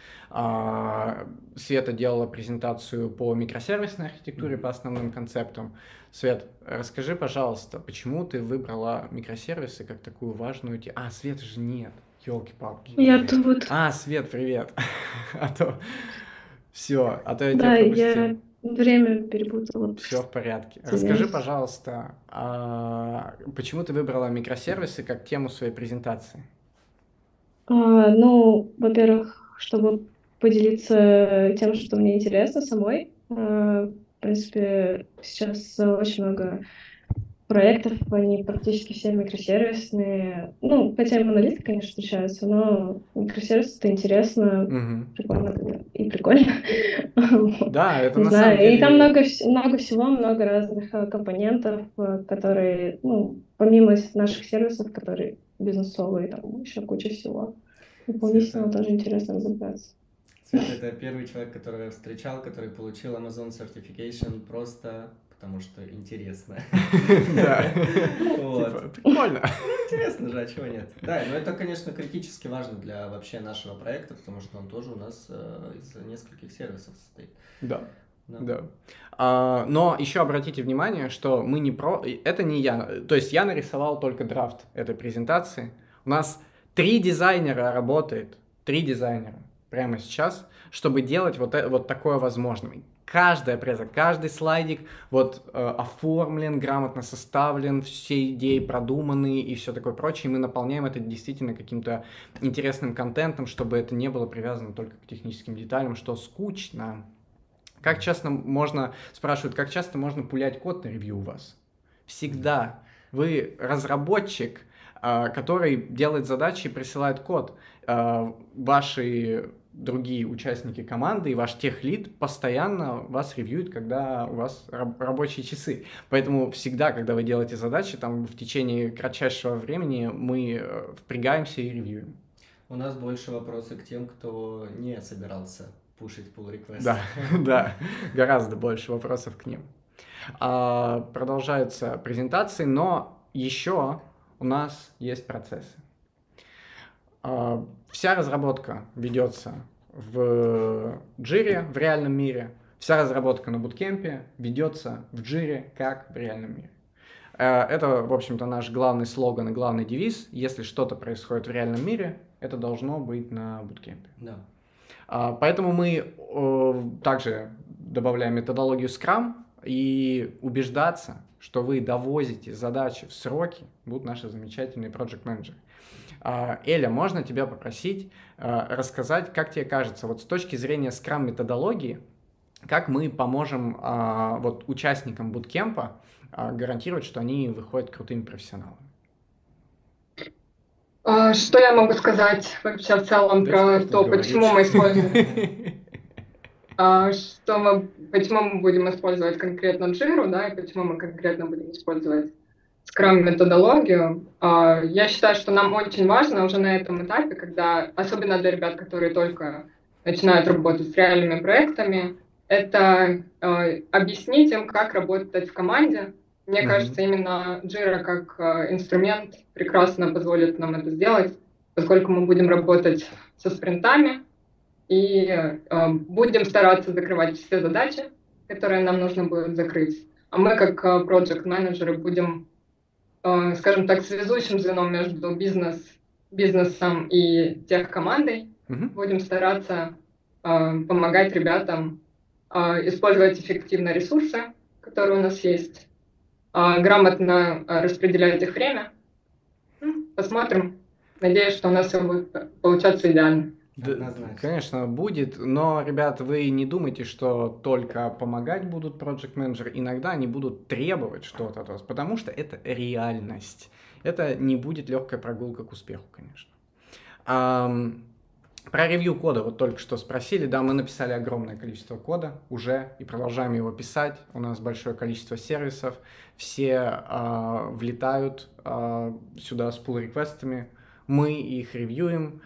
Света делала презентацию по микросервисной архитектуре, по основным концептам. Свет, расскажи, пожалуйста, почему ты выбрала микросервисы как такую важную тему? А, Света же нет. Елки-палки. Я тут. А, Свет, привет. [laughs] а то все, а то я да, тебя пропустил. я время перепутала. Все в порядке. Извините. Расскажи, пожалуйста, а почему ты выбрала микросервисы как тему своей презентации? А, ну, во-первых, чтобы поделиться тем, что мне интересно самой. А, в принципе, сейчас очень много проектов, они практически все микросервисные. Ну, хотя и монолиты, конечно, встречаются, но микросервисы это интересно, угу. прикольно и прикольно. Да, это на самом деле... И там много, много всего, много разных э, компонентов, э, которые, ну, помимо наших сервисов, которые бизнесовые, там еще куча всего. Дополнительно тоже интересно разобраться. Света — это первый человек, которого я встречал, который получил Amazon Certification просто потому что интересно. Да. [laughs] Типа, прикольно. Ну, интересно же, а чего нет? Да, но это, конечно, критически важно для вообще нашего проекта, потому что он тоже у нас э, из нескольких сервисов состоит. Да. Да. А, но еще обратите внимание, что мы не про... Это не я. То есть я нарисовал только драфт этой презентации. У нас три дизайнера работает. Три дизайнера прямо сейчас, чтобы делать вот, это, вот такое возможным каждая преза, каждый слайдик вот э, оформлен, грамотно составлен, все идеи продуманы и все такое прочее. И мы наполняем это действительно каким-то интересным контентом, чтобы это не было привязано только к техническим деталям, что скучно. Как часто можно, спрашивают, как часто можно пулять код на ревью у вас? Всегда. Вы разработчик, э, который делает задачи и присылает код. Э, ваши другие участники команды и ваш техлид постоянно вас ревьюет, когда у вас раб- рабочие часы. Поэтому всегда, когда вы делаете задачи, там в течение кратчайшего времени мы э, впрягаемся и ревьюем. У нас больше вопросы к тем, кто не собирался пушить pull request. Да, [laughs] да, гораздо больше вопросов к ним. А, продолжаются презентации, но еще у нас есть процессы. А, вся разработка ведется в Jira в реальном мире, вся разработка на буткемпе ведется в Jira как в реальном мире. Э, это, в общем-то, наш главный слоган и главный девиз. Если что-то происходит в реальном мире, это должно быть на буткемпе. Да. А, поэтому мы также добавляем методологию Scrum и убеждаться, что вы довозите задачи в сроки, будут наши замечательные project менеджеры. А, Эля, можно тебя попросить а, рассказать, как тебе кажется, вот с точки зрения Scrum методологии, как мы поможем а, вот участникам буткемпа гарантировать, что они выходят крутыми профессионалами? Что я могу сказать вообще в целом да про то, почему мы используем... [laughs] Что мы, почему мы будем использовать конкретно Jira, да, и почему мы конкретно будем использовать скрам-методологию. А, я считаю, что нам очень важно уже на этом этапе, когда, особенно для ребят, которые только начинают работать с реальными проектами, это э, объяснить им, как работать в команде. Мне mm-hmm. кажется, именно Jira как э, инструмент прекрасно позволит нам это сделать, поскольку мы будем работать со спринтами и будем стараться закрывать все задачи, которые нам нужно будет закрыть. А мы, как э, проект-менеджеры, будем скажем так, связующим звеном между бизнес, бизнесом и техкомандой. Mm-hmm. Будем стараться э, помогать ребятам э, использовать эффективно ресурсы, которые у нас есть, грамотно распределять их время. Посмотрим. Надеюсь, что у нас все будет получаться идеально. Да, Однозначно. конечно, будет, но, ребят, вы не думайте, что только помогать будут проект менеджеры иногда они будут требовать что-то от вас, потому что это реальность. Это не будет легкая прогулка к успеху, конечно. Ам, про ревью кода вот только что спросили. Да, мы написали огромное количество кода уже и продолжаем его писать. У нас большое количество сервисов. Все а, влетают а, сюда с pull-реквестами. Мы их ревьюем.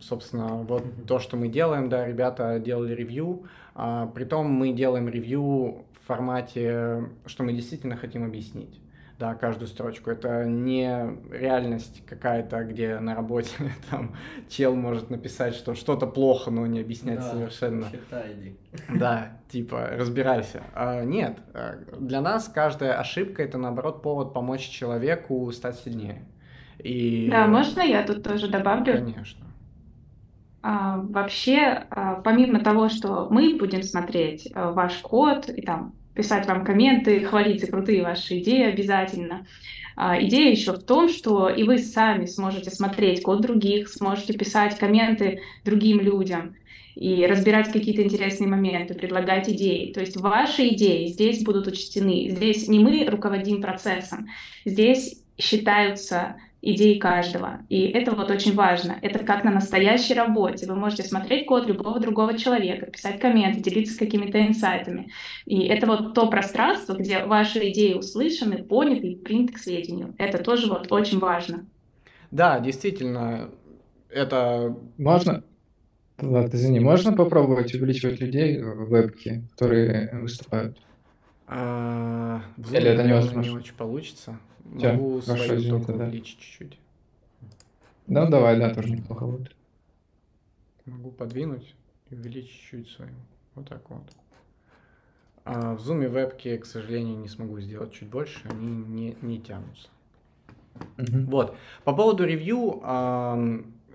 Собственно, вот то, что мы делаем, да, ребята делали ревью. А, притом мы делаем ревью в формате, что мы действительно хотим объяснить да, каждую строчку. Это не реальность какая-то, где на работе [laughs] там чел может написать, что что-то плохо, но не объяснять Да, совершенно. Черта иди. Да, типа, разбирайся. А, нет, а, для нас каждая ошибка это наоборот повод помочь человеку стать сильнее. И... Да, можно я тут тоже добавлю? Конечно. А, вообще, а, помимо того, что мы будем смотреть а, ваш код и там писать вам комменты, хвалить за крутые ваши идеи обязательно. А, идея еще в том, что и вы сами сможете смотреть код других, сможете писать комменты другим людям и разбирать какие-то интересные моменты, предлагать идеи. То есть ваши идеи здесь будут учтены. Здесь не мы руководим процессом, здесь считаются идей каждого. И это вот очень важно. Это как на настоящей работе. Вы можете смотреть код любого другого человека, писать комменты, делиться какими-то инсайтами. И это вот то пространство, где ваши идеи услышаны, поняты и приняты к сведению. Это тоже вот очень важно. Да, действительно, это... Можно? Ладно, извини, можно попробовать увеличивать людей в вебке, которые выступают? а, Или это невозможно? не очень получится. Могу хорошо, свою извини только тогда. увеличить чуть-чуть. Ну, давай, да, тоже неплохо будет. Могу подвинуть и увеличить чуть свою. Вот так вот. А в Zoom вебки, к сожалению, не смогу сделать чуть больше, они не, не тянутся. Мгм. Вот. По поводу ревью,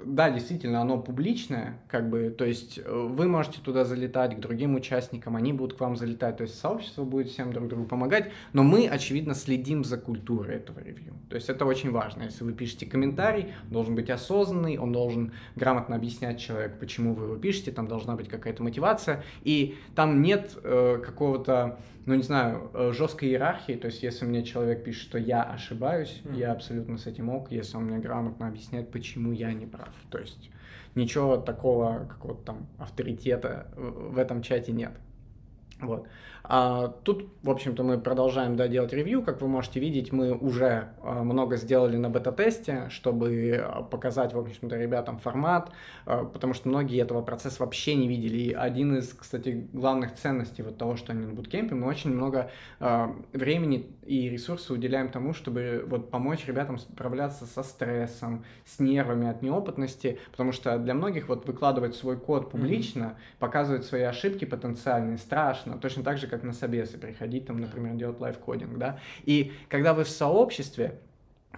да, действительно, оно публичное, как бы, то есть э, вы можете туда залетать к другим участникам, они будут к вам залетать, то есть сообщество будет всем друг другу помогать, но мы, очевидно, следим за культурой этого ревью. То есть это очень важно. Если вы пишете комментарий, он должен быть осознанный, он должен грамотно объяснять человеку, почему вы его пишете, там должна быть какая-то мотивация, и там нет э, какого-то, ну не знаю, э, жесткой иерархии, то есть если мне человек пишет, что я ошибаюсь, Мгм. я абсолютно с этим ок, если он мне грамотно объясняет, почему я не прав. То есть ничего такого, какого-то там авторитета в этом чате нет. Вот. А, тут, в общем-то, мы продолжаем да, делать ревью. Как вы можете видеть, мы уже а, много сделали на бета-тесте, чтобы а, показать, в общем-то, ребятам формат, потому что многие этого процесса вообще не видели. И один из, кстати, главных ценностей вот того, что они на буткемпе, мы очень много времени и ресурсов уделяем тому, чтобы вот помочь ребятам справляться со стрессом, с нервами от неопытности, потому что для многих вот выкладывать свой код публично, показывать свои ошибки потенциальные страшно, точно так же, как на собесы приходить, там, например, делать лайфкодинг, да, и когда вы в сообществе,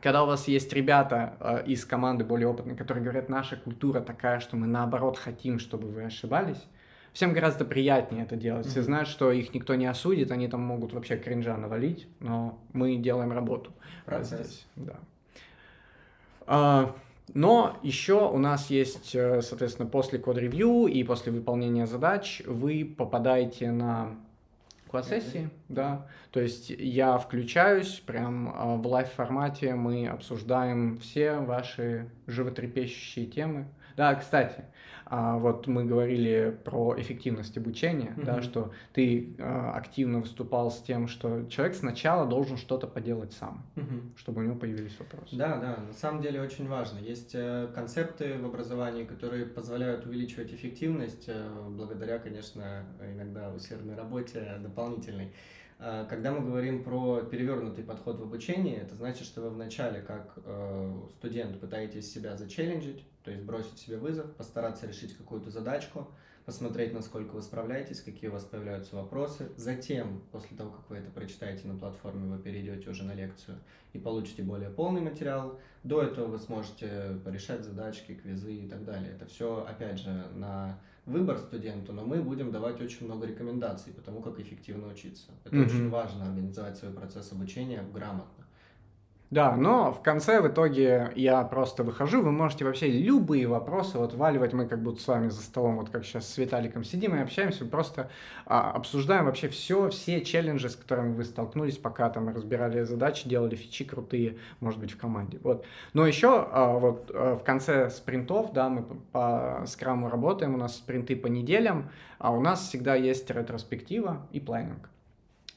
когда у вас есть ребята э, из команды более опытные, которые говорят, наша культура такая, что мы наоборот хотим, чтобы вы ошибались, всем гораздо приятнее это делать. Все Мгм. знают, что их никто не осудит, они там могут вообще кринжа навалить, но мы делаем работу. Процесс. здесь, да. А, но еще у нас есть, э, соответственно, после код-ревью и после выполнения задач вы попадаете на класс-сессии, да, то есть я включаюсь, прям а, в лайв-формате мы обсуждаем все ваши животрепещущие темы. Да, кстати, а, вот мы говорили про эффективность обучения, да, Мгм. что ты а, активно выступал с тем, что человек сначала должен что-то поделать сам, Мгм. чтобы у него появились вопросы. Да, да, на самом деле очень важно. Есть э, концепты в образовании, которые позволяют увеличивать эффективность э, благодаря, конечно, иногда усердной работе дополнительной. Э, Когда мы говорим про перевернутый подход в обучении, это значит, что вы вначале как студент пытаетесь себя зачелленджить, то есть бросить себе вызов, постараться решить какую-то задачку, посмотреть, насколько вы справляетесь, какие у вас появляются вопросы. Затем, после того, как вы это прочитаете на платформе, вы перейдете уже на лекцию и получите более полный материал. До этого вы сможете порешать задачки, квизы и так далее. Это все, опять же, на выбор студенту, но мы будем давать очень много рекомендаций по тому, как эффективно учиться. Это Мгм. очень важно, организовать свой процесс обучения грамотно. Да, но в конце, в итоге, я просто выхожу, вы можете вообще любые вопросы вот валивать, мы как будто с вами за столом, вот как сейчас с Виталиком сидим и общаемся, просто а, обсуждаем вообще все, все челленджи, с которыми вы столкнулись, пока там разбирали задачи, делали фичи крутые, может быть, в команде. Вот. Но еще а, вот а, в конце спринтов, да, мы по, по скраму работаем, у нас спринты по неделям, а у нас всегда есть ретроспектива и планинг.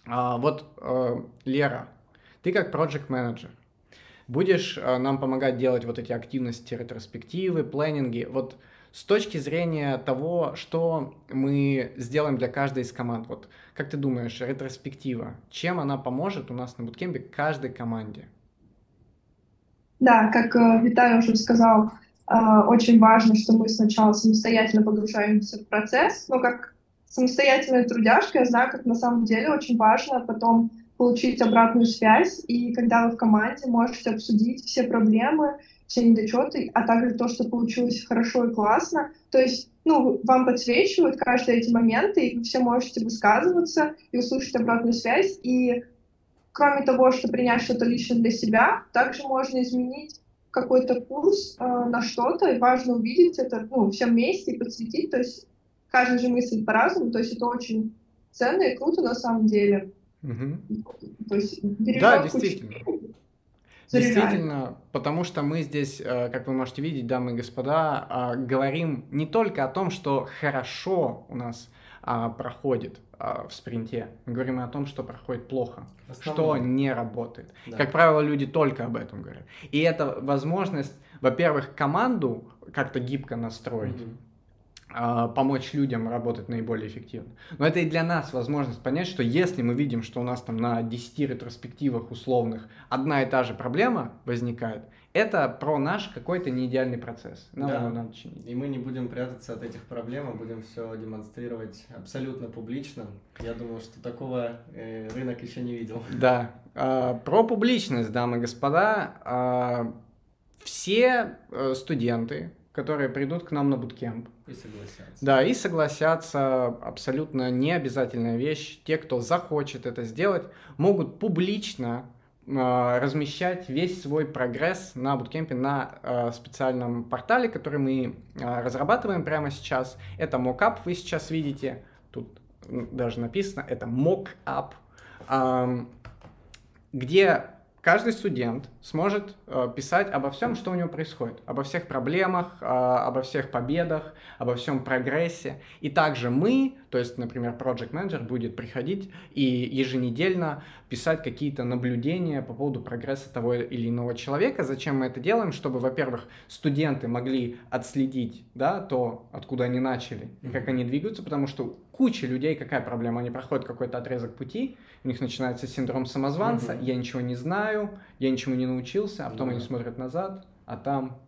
А, вот, а, Лера, ты как проект менеджер будешь э, нам помогать делать вот эти активности, ретроспективы, планинги. Вот с точки зрения того, что мы сделаем для каждой из команд. Вот как ты думаешь, ретроспектива, чем она поможет у нас на буткемпе каждой команде? Да, как э, Виталий уже сказал, э, очень важно, что мы сначала самостоятельно погружаемся в процесс, но как самостоятельная трудяжка, я знаю, как на самом деле очень важно потом получить обратную связь, и когда вы в команде можете обсудить все проблемы, все недочеты, а также то, что получилось хорошо и классно. То есть, ну, вам подсвечивают каждые эти моменты, и вы все можете высказываться и услышать обратную связь. И кроме того, что принять что-то лично для себя, также можно изменить какой-то курс э, на что-то, и важно увидеть это ну, всем вместе и подсветить. То есть каждый же мыслит по-разному, то есть это очень ценно и круто на самом деле. Угу. То есть да, действительно. Действительно, потому что мы здесь, э, как вы можете видеть, дамы и господа, а, говорим не только о том, что хорошо у нас а, проходит а, в спринте, мы говорим и о том, что проходит плохо, что не работает. Да. Как правило, люди только об этом говорят. И это возможность, во-первых, команду как-то гибко настроить. Угу помочь людям работать наиболее эффективно. Но это и для нас возможность понять, что если мы видим, что у нас там на 10 ретроспективах условных одна и та же проблема возникает, это про наш какой-то неидеальный процесс. Нам да. надо чинить. И мы не будем прятаться от этих проблем, а будем все демонстрировать абсолютно публично. Я думаю, что такого э, рынок еще не видел. [laughs] Да. А, про публичность, дамы и господа. А, все э, студенты, которые придут к нам на буткемп. И согласятся. Да, и согласятся, абсолютно не обязательная вещь. Те, кто захочет это сделать, могут публично э, размещать весь свой прогресс на буткемпе на э, специальном портале, который мы э, разрабатываем прямо сейчас. Это mockup, вы сейчас видите, тут даже написано, это э, где каждый студент сможет писать обо всем, что у него происходит, обо всех проблемах, э, обо всех победах, обо всем прогрессе. И также мы, то есть, например, Project Manager будет приходить и еженедельно писать какие-то наблюдения по поводу прогресса того или иного человека. Зачем мы это делаем? Чтобы, во-первых, студенты могли отследить да, то, откуда они начали и как они двигаются, потому что куча людей, какая проблема? Они проходят какой-то отрезок пути, у них начинается синдром самозванца, угу. я ничего не знаю, я ничему не научился, а потом да. они смотрят назад, а там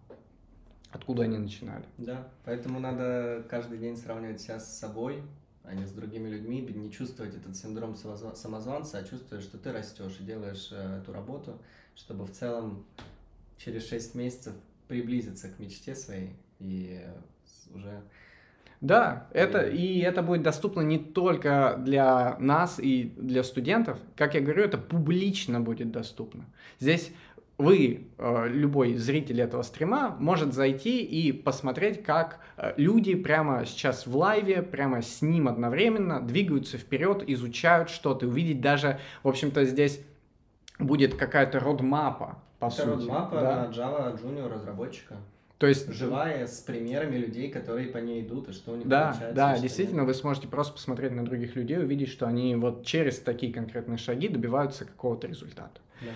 откуда они начинали. Да, поэтому надо каждый день сравнивать себя с собой, а не с другими людьми, не чувствовать этот синдром самозванца, а чувствовать, что ты растешь и делаешь э, эту работу, чтобы в целом через 6 месяцев приблизиться к мечте своей и уже да, это, и это будет доступно не только для нас и для студентов. Как я говорю, это публично будет доступно. Здесь вы, э, любой зритель этого стрима, может зайти и посмотреть, как э, люди прямо сейчас в лайве, прямо с ним одновременно двигаются вперед, изучают что-то, увидеть даже, в общем-то, здесь будет какая-то родмапа, по Это сути. родмапа да? на Java Junior разработчика. То есть живая с примерами людей, которые по ней идут и что у них да, получается. Да, действительно, нет. вы сможете просто посмотреть на других людей, увидеть, что они вот через такие конкретные шаги добиваются какого-то результата. Да.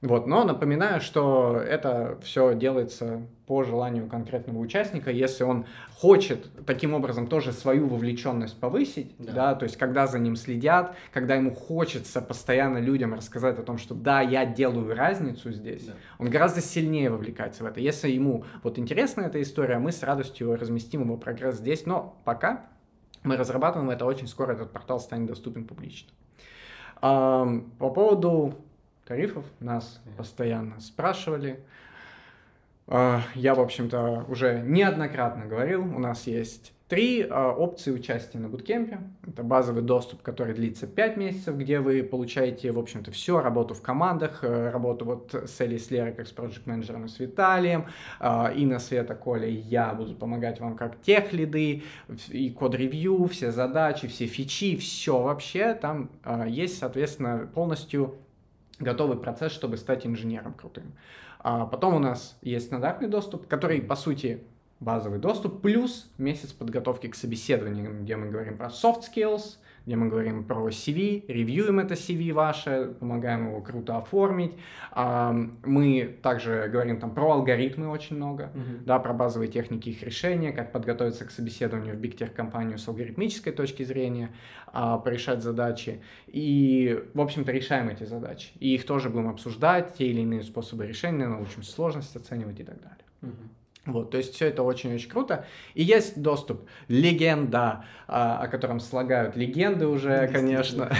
Вот, но напоминаю, что это все делается по желанию конкретного участника, если он хочет таким образом тоже свою вовлеченность повысить, да. да, то есть когда за ним следят, когда ему хочется постоянно людям рассказать о том, что да, я делаю разницу здесь, да. он гораздо сильнее вовлекается в это. Если ему вот интересна эта история, мы с радостью разместим его прогресс здесь, но пока мы разрабатываем это, очень скоро этот портал станет доступен публично. По поводу тарифов нас постоянно спрашивали. А, я, в общем-то, уже неоднократно говорил, у нас есть Три э, опции участия на буткемпе. Это базовый доступ, который длится 5 месяцев, где вы получаете, в общем-то, все, работу в командах, э, работу вот с Элли Слерой, как с проект менеджером и с Виталием, э, Инна, Света, Коля и я буду помогать вам как тех лиды, и код-ревью, все задачи, все фичи, все вообще. Там есть, соответственно, полностью готовый процесс, чтобы стать инженером крутым. А потом у нас есть стандартный доступ, который, по сути, базовый доступ, плюс месяц подготовки к собеседованию, где мы говорим про soft skills, где мы говорим про CV, ревьюем это CV ваше, помогаем его круто оформить. Мы также говорим там про алгоритмы очень много, uh-huh. да, про базовые техники их решения, как подготовиться к собеседованию в биг компанию с алгоритмической точки зрения, а, порешать задачи. И, в общем-то, решаем эти задачи. И их тоже будем обсуждать, те или иные способы решения, научимся сложность оценивать и так далее. Uh-huh. Вот, то есть все это очень-очень круто. И есть доступ легенда, а, о котором слагают легенды уже, конечно.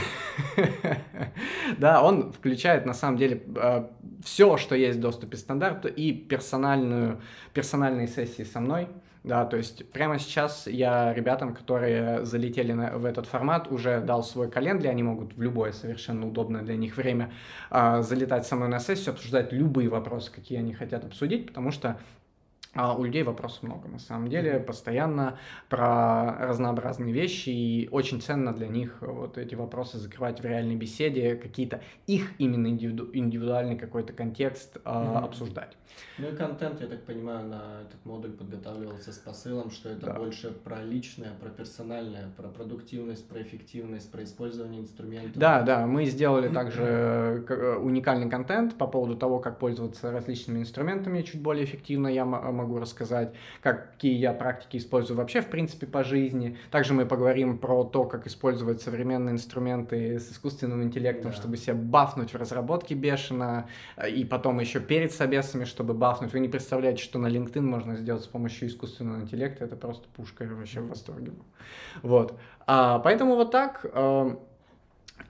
[laughs] Да, он включает на самом деле а, все, что есть в доступе стандарту и персональную, персональные сессии со мной. Да, то есть прямо сейчас я ребятам, которые залетели на, в этот формат, уже дал свой календарь, они могут в любое совершенно удобное для них время э, залетать со мной на сессию, обсуждать любые вопросы, какие они хотят обсудить, потому что а у людей вопросов много, на самом деле, постоянно про разнообразные вещи, и очень ценно для них вот эти вопросы закрывать в реальной беседе, какие-то их именно индивиду- индивидуальный какой-то контекст э, mm-hmm. обсуждать. Ну и контент, я так понимаю, на этот модуль подготавливался с посылом, что это да. больше про личное, про персональное, про продуктивность, про эффективность, про использование инструментов. Да, да, мы сделали [clears throat] также э, уникальный контент по поводу того, как пользоваться различными инструментами чуть более эффективно, я могу рассказать, какие я практики использую вообще, в принципе, по жизни. Также мы поговорим про то, как использовать современные инструменты с искусственным интеллектом, да. чтобы себя бафнуть в разработке бешено, и потом еще перед собесами, чтобы бафнуть. Вы не представляете, что на LinkedIn можно сделать с помощью искусственного интеллекта, это просто пушка, я вообще в восторге был. Вот. А, поэтому вот так. Э,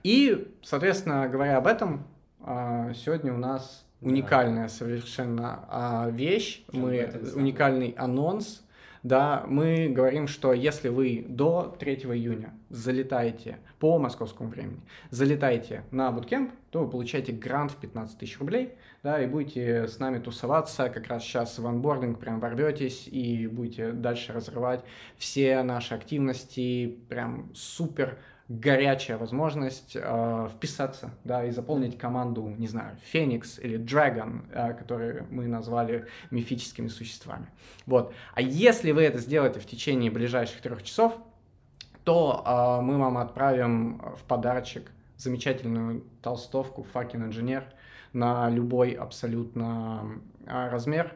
и, соответственно, говоря об этом, э, сегодня у нас уникальная совершенно а, вещь, мы уникальный анонс, да, мы говорим, что если вы до 3 июня залетаете по московскому времени, залетаете на буткемп, то вы получаете грант в 15 тысяч рублей, да, и будете с нами тусоваться, как раз сейчас в анбординг прям ворветесь и будете дальше разрывать все наши активности, прям супер горячая возможность э, вписаться, да, и заполнить команду, не знаю, Феникс или Dragon, э, которые мы назвали мифическими существами. Вот. А если вы это сделаете в течение ближайших трех часов, то э, мы вам отправим в подарочек замечательную толстовку Fucking Engineer на любой абсолютно э, размер.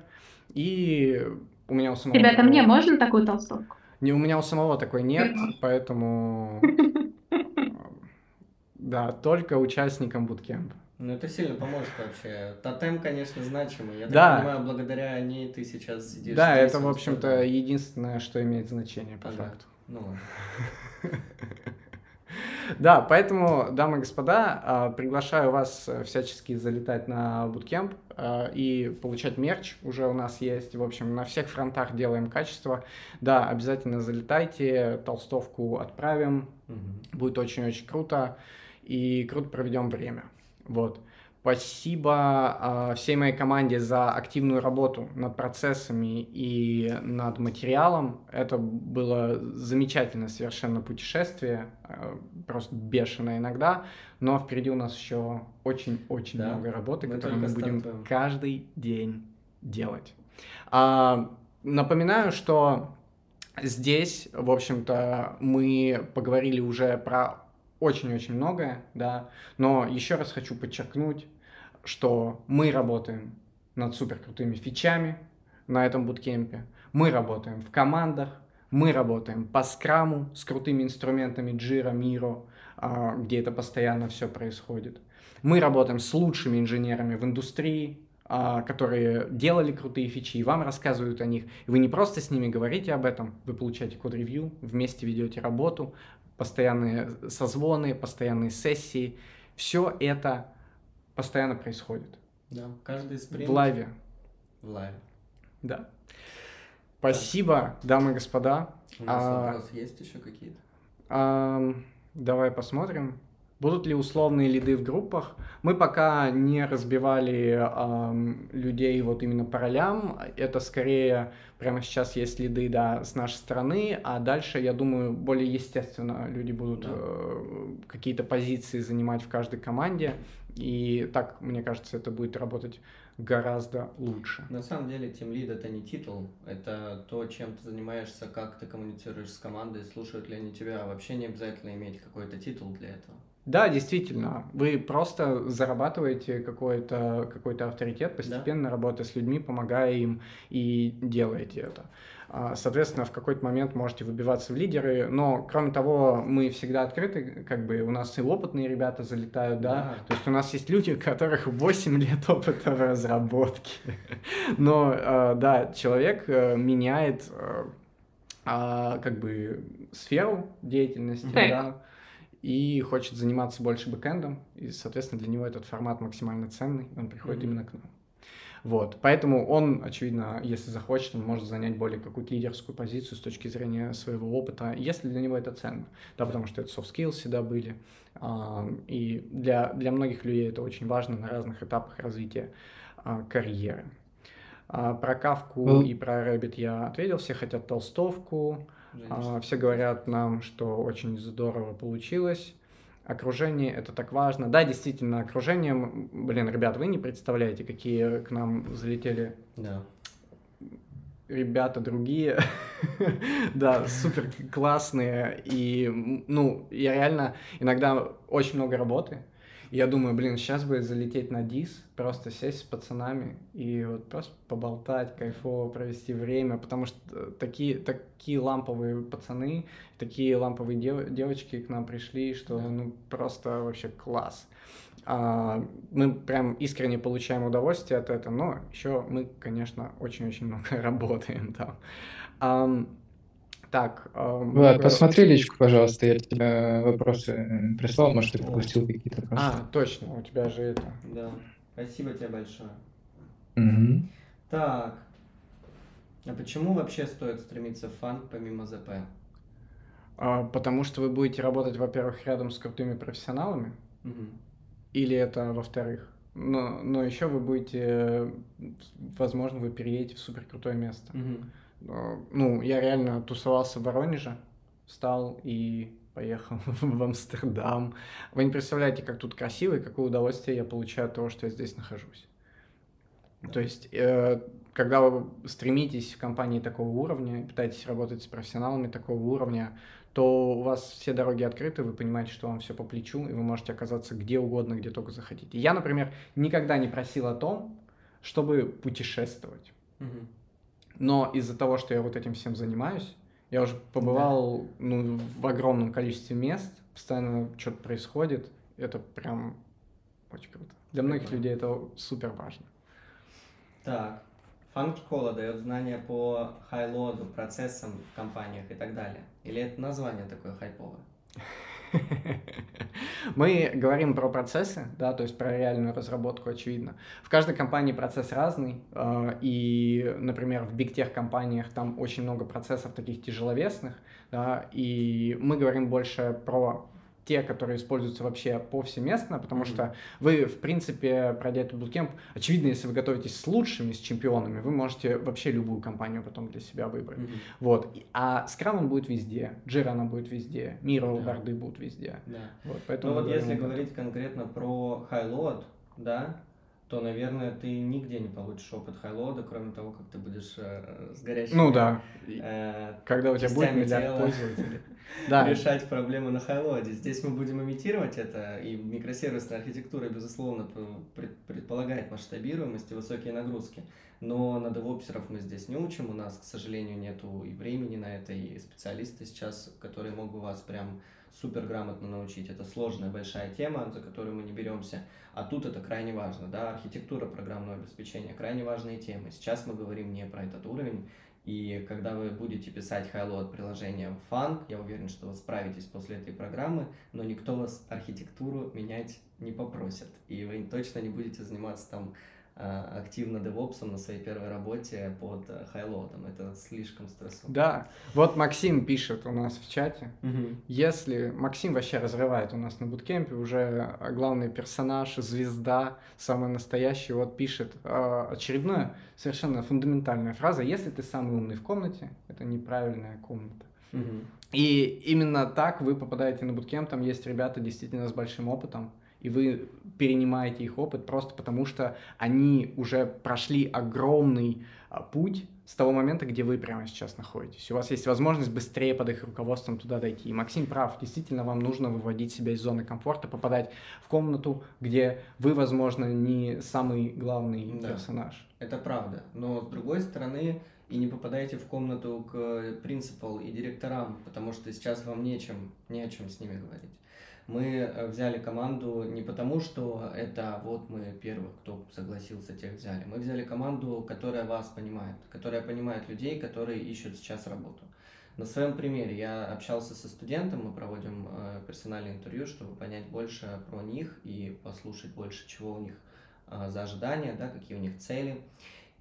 И у меня у самого... Ребята, мне можно такую толстовку? Не, у меня у самого такой нет, поэтому [laughs] Да, только участникам буткемпа. Ну, это сильно поможет вообще. Тотем, конечно, значимый. Я да. так понимаю, благодаря ней ты сейчас сидишь Да, это, в общем-то, единственное, что имеет значение по ага. факту. Ну ладно. [laughs] Да, поэтому, дамы и господа, а, приглашаю вас э, всячески залетать на буткемп а, и получать мерч. Уже у нас есть, в общем, на всех фронтах делаем качество. Да, обязательно залетайте, толстовку отправим. Угу. Будет очень-очень круто и круто проведем время. Вот. Спасибо э, всей моей команде за активную работу над процессами и над материалом. Это было замечательное совершенно путешествие, э, просто бешено иногда, но впереди у нас еще очень-очень да. много работы, мы которую мы будем стартуем. каждый день делать. А, напоминаю, что здесь, в общем-то, мы поговорили уже про очень-очень многое, да, но еще раз хочу подчеркнуть, что мы работаем над супер крутыми фичами на этом буткемпе, мы работаем в командах, мы работаем по скраму с крутыми инструментами Jira, Miro, а, где это постоянно все происходит. Мы работаем с лучшими инженерами в индустрии, а, которые делали крутые фичи, и вам рассказывают о них. И вы не просто с ними говорите об этом, вы получаете код-ревью, вместе ведете работу, постоянные созвоны, постоянные сессии. Все это постоянно происходит. Да, каждый спринт. В лайве. В лайве. Да. Спасибо, дамы и господа. У нас А, вопросы есть еще какие-то? Ам, Давай посмотрим. Будут ли условные лиды в группах? Мы пока не разбивали ам, людей вот именно по ролям. Это скорее прямо сейчас есть лиды, да, с нашей стороны, а дальше, я думаю, более естественно люди будут Да. э, какие-то позиции занимать в каждой команде. И так, мне кажется, это будет работать гораздо лучше. На самом деле, Team Lead это не титул, это то, чем ты занимаешься, как ты коммуницируешь с командой, слушают ли они тебя. Вообще не обязательно иметь какой-то титул для этого. Да, действительно, вы просто зарабатываете какой-то какой авторитет, постепенно работая с людьми, помогая им и делаете это. А, Соответственно, в какой-то момент можете выбиваться в лидеры, но кроме того, мы всегда открыты, как бы у нас и опытные ребята залетают, да, Да. то есть у нас есть люди, у которых 8 лет опыта в разработке, [laughs] но э, да, человек э, меняет э, а, как бы сферу деятельности, да, и хочет заниматься больше бэкэндом, и, соответственно, для него этот формат максимально ценный, он приходит Мгм. именно к нам. Вот, поэтому он, очевидно, если захочет, он может занять более какую-то лидерскую позицию с точки зрения своего опыта, если для него это ценно, да, потому что это soft skills всегда были, а, и для, для многих людей это очень важно на разных этапах развития а, карьеры. А, Про Кавку Ну. и про Рэббит я ответил, все хотят толстовку, А, Все говорят нам, что очень здорово получилось. Окружение это так важно. Да, действительно, окружение, блин, ребят, вы не представляете, какие к нам залетели Да. ребята другие, [laughs] да, супер классные, и, ну, я реально иногда очень много работы, я думаю, блин, сейчас бы залететь на дис, просто сесть с пацанами и вот просто поболтать, кайфово провести время, потому что э, такие, такие ламповые пацаны, такие ламповые дев- девочки к нам пришли, что, ну, просто вообще класс. А, мы прям искренне получаем удовольствие от этого, но еще мы, конечно, очень-очень много [laughs] работаем там. Так, ам, Влад, много- посмотри личку, пожалуйста, я тебе вопросы э, прислал, может, ты пропустил какие-то просто. А, точно, у тебя же это... Да. Спасибо тебе большое. Мгм. Так. А почему вообще стоит стремиться в фан помимо ЗП? А, потому что вы будете работать, во-первых, рядом с крутыми профессионалами, Мгм. или это во-вторых. Но, но еще вы будете, э, возможно, вы переедете в супер крутое место. Мгм. Э, Ну, я реально тусовался в Воронеже, встал и поехал [laughs] в Амстердам. Вы не представляете, как тут красиво и какое удовольствие я получаю от того, что я здесь нахожусь. То есть, э, когда вы стремитесь в компании такого уровня, пытаетесь работать с профессионалами такого уровня, то у вас все дороги открыты, вы понимаете, что вам все по плечу, и вы можете оказаться где угодно, где только захотите. Я, например, никогда не просил о том, чтобы путешествовать. Мгм. Но из-за того, что я вот этим всем занимаюсь, я уже побывал ну, в огромном количестве мест, постоянно что-то происходит. Это прям очень круто. Для многих Прикольно. людей это супер важно. Так. Фан-школа дает знания по хайлоду, процессам в компаниях и так далее. Или это название такое хайповое? [laughs] Мы говорим про процессы, да, то есть про реальную разработку, очевидно. В каждой компании процесс разный, э, и, например, в биг тех компаниях там очень много процессов таких тяжеловесных, да, и мы говорим больше про те, которые используются вообще повсеместно, потому Мгм. что вы, в принципе, пройдя этот буткемп, очевидно, если вы готовитесь с лучшими, с чемпионами, вы можете вообще любую компанию потом для себя выбрать. Мгм. Вот. А Scrum он будет везде, Jira она будет везде, Miro, Да. борды будут везде. Да. Вот, Ну поэтому вот мы если говорим об этом. говорить конкретно про хайлоад, да, то, наверное, ты нигде не получишь опыт хайлоада, кроме того, как ты будешь э, с горящими Ну да, э, когда у тебя будет миллиард пользователей. [laughs] Да, решать проблемы на хайлоаде. Здесь мы будем имитировать это, и микросервисная архитектура, безусловно, предполагает масштабируемость и высокие нагрузки. Но на девопсеров мы здесь не учим, у нас, к сожалению, нету и времени на это, и специалисты сейчас, которые могут вас прям супер грамотно научить. Это сложная большая тема, за которую мы не беремся. А тут это крайне важно, да, архитектура программного обеспечения, крайне важные темы. Сейчас мы говорим не про этот уровень, и когда вы будете писать хайлоад приложение в Funk, я уверен, что вы справитесь после этой программы, но никто вас архитектуру менять не попросит. И вы точно не будете заниматься там активно девопсом на своей первой работе под э, хайлоудом. Это слишком стрессово. Да, вот Максим пишет у нас в чате. Мгм. Если Максим вообще разрывает у нас на буткемпе, уже главный персонаж, звезда, самый настоящий, вот пишет э, очередная совершенно фундаментальная фраза. Если ты самый умный в комнате, это неправильная комната. Мгм. И именно так вы попадаете на буткемп, там есть ребята действительно с большим опытом, и вы перенимаете их опыт просто потому, что они уже прошли огромный а, путь с того момента, где вы прямо сейчас находитесь. У вас есть возможность быстрее под их руководством туда дойти. И Максим прав, действительно вам нужно выводить себя из зоны комфорта, попадать в комнату, где вы, возможно, не самый главный Да. персонаж. Это правда. Но с другой стороны, и не попадаете в комнату к принципал и директорам, потому что сейчас вам нечем, не о чем с ними говорить. Мы э, взяли команду не потому, что это вот мы первых, кто согласился, тех взяли. Мы взяли команду, которая вас понимает, которая понимает людей, которые ищут сейчас работу. На своем примере я общался со студентом, мы проводим э, персональное интервью, чтобы понять больше про них и послушать больше, чего у них э, за ожидания, да, какие у них цели.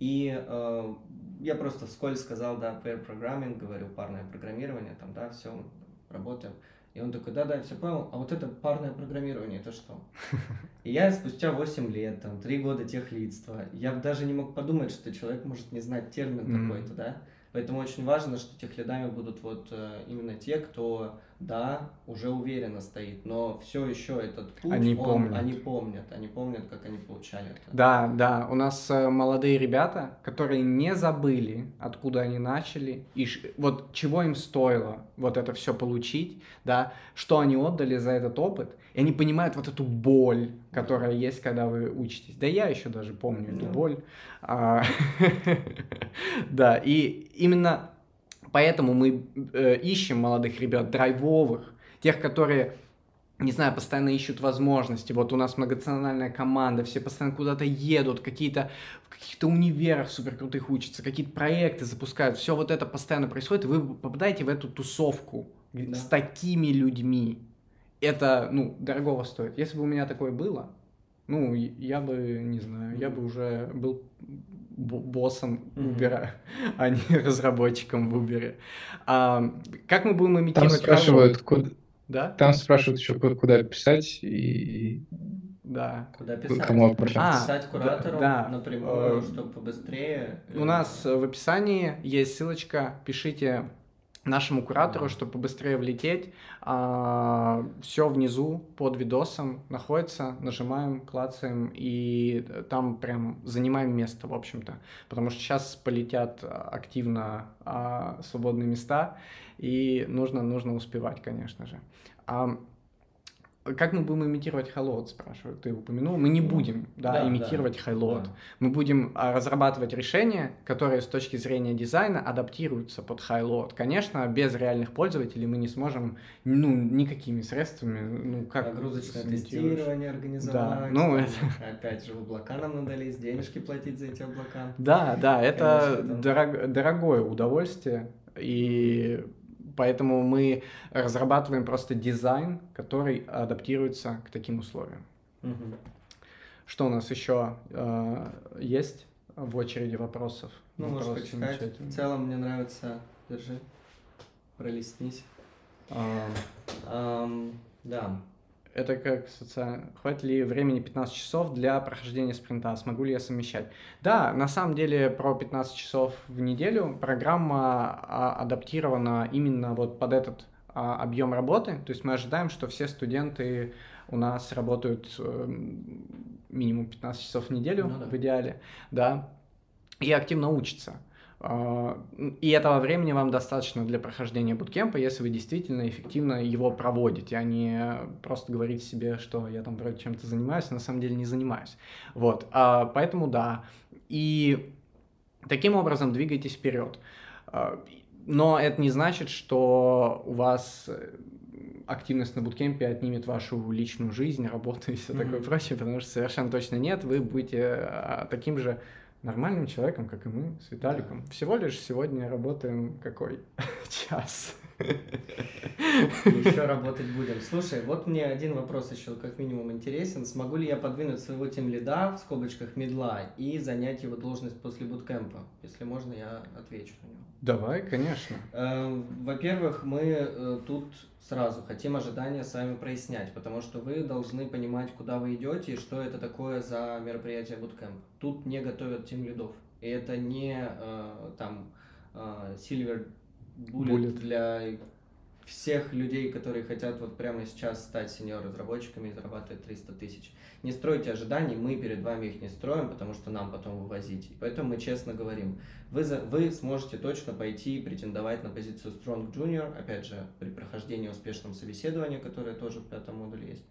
И э, я просто вскользь сказал, да, pair programming, говорю, парное программирование, там, да, все, работаем. И он такой, да-да, я все понял, а вот это парное программирование, это что? [laughs] И я спустя 8 лет, там, 3 года техлидства, я даже не мог подумать, что человек может не знать термин Мгм. какой-то, да? Поэтому очень важно, что техлидами будут вот э, именно те, кто, да, уже уверенно стоит, но все еще этот путь, Они он- помнят. они помнят, они помнят, как они получали это. Да, да, у нас э, молодые ребята, которые не забыли, откуда они начали, и вот чего им стоило вот это все получить, да, что они отдали за этот опыт, и они понимают вот эту боль, которая есть, когда вы учитесь. Да я еще даже помню эту боль. А, [laughs] Да, и именно поэтому мы э, ищем молодых ребят, драйвовых, тех, которые не знаю, постоянно ищут возможности. Вот у нас многонациональная команда, все постоянно куда-то едут, какие-то в каких-то универах супер крутых учатся, какие-то проекты запускают. Все вот это постоянно происходит, и вы попадаете в эту тусовку Да. с такими людьми. Это, ну, дорогого стоит. Если бы у меня такое было, ну, я бы, не знаю, я бы уже был боссом. Uber, [laughs] а не разработчиком в Uber. А, как мы будем Там имитировать спрашивают, работу? куда, Да? там спрашивают еще, ку- куда писать и Да. Куда писать? кому обращаться. А, Писать куратору да, напрямую, Э, чтобы побыстрее. У нас э, в описании есть ссылочка, пишите нашему куратору, чтобы побыстрее влететь. все внизу под видосом находится, нажимаем, клацаем, и там прям занимаем место, в общем-то. Потому что сейчас полетят а, активно а, свободные места, и нужно, нужно успевать, конечно же. А, как мы будем имитировать highload, спрашивают, ты упомянул. Мы не будем да, Да, да, имитировать highload. да. Мы будем а, разрабатывать решения, которые с точки зрения дизайна адаптируются под хайлоуд. Конечно, без реальных пользователей мы не сможем ну, никакими средствами, ну как Нагрузочное тестирование организовать. ну, там, [laughs] Опять же, в облака нам надо лезть, денежки платить за эти облака. Да, да, это Конечно, да. дорог- дорогое удовольствие, и поэтому мы разрабатываем просто дизайн, который адаптируется к таким условиям. Мгм. Что у нас еще э, есть в очереди вопросов? Ну, можешь Вопросы почитать. В целом мне нравится. Держи. Пролистнись. А, Ам, да. Это как социально... Хватит ли времени 15 часов для прохождения спринта? Смогу ли я совмещать? Да, на самом деле про 15 часов в неделю программа а, адаптирована именно вот под этот а, объем работы. То есть мы ожидаем, что все студенты у нас работают эм, минимум 15 часов в неделю Ну да. в идеале, да, и активно учатся. А, И этого времени вам достаточно для прохождения буткемпа, если вы действительно эффективно его проводите, а не просто говорите себе, что я там вроде чем-то занимаюсь, а на самом деле не занимаюсь. Вот, А, поэтому да. И таким образом двигайтесь вперед. А, Но это не значит, что у вас э, активность на буткемпе отнимет вашу личную жизнь, работу и все такое прочее, потому что совершенно точно нет. Вы будете таким же нормальным человеком, как и мы, с Виталиком. Всего лишь сегодня работаем какой? [laughs] час. [laughs] Еще работать будем. Слушай, вот мне один вопрос еще как минимум интересен. Смогу ли я подвинуть своего тем лида в скобочках медла и занять его должность после буткемпа? Если можно, я отвечу на него. Давай, конечно. Эм, во-первых, мы э, тут сразу хотим ожидания сами прояснять, потому что вы должны понимать, куда вы идете и что это такое за мероприятие буткемп. Тут не готовят тем лидов. И это не э, там э, Silver Bullet. для всех людей, которые хотят вот прямо сейчас стать сеньор-разработчиками и зарабатывать 300 тысяч. Не стройте ожиданий, мы перед вами их не строим, потому что нам потом вывозить. И поэтому мы честно говорим, вы, за, вы сможете точно пойти и претендовать на позицию Strong Junior, опять же, при прохождении успешного собеседования, которое тоже в пятом модуле есть.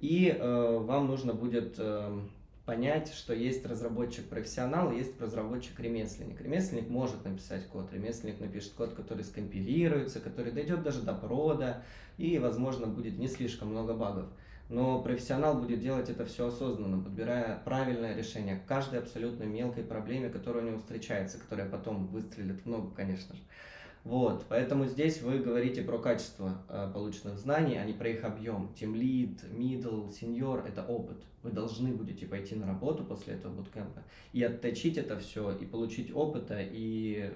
И э, вам нужно будет э, понять, что есть разработчик-профессионал, есть разработчик-ремесленник. Ремесленник может написать код, ремесленник напишет код, который скомпилируется, который дойдет даже до прода, и, возможно, будет не слишком много багов. Но профессионал будет делать это все осознанно, подбирая правильное решение к каждой абсолютно мелкой проблеме, которая у него встречается, которая потом выстрелит в ногу, конечно же. Вот, поэтому здесь вы говорите про качество э, полученных знаний, а не про их объем. Team lead, middle, senior – это опыт. Вы должны будете пойти на работу после этого буткемпа и отточить это все, и получить опыта, и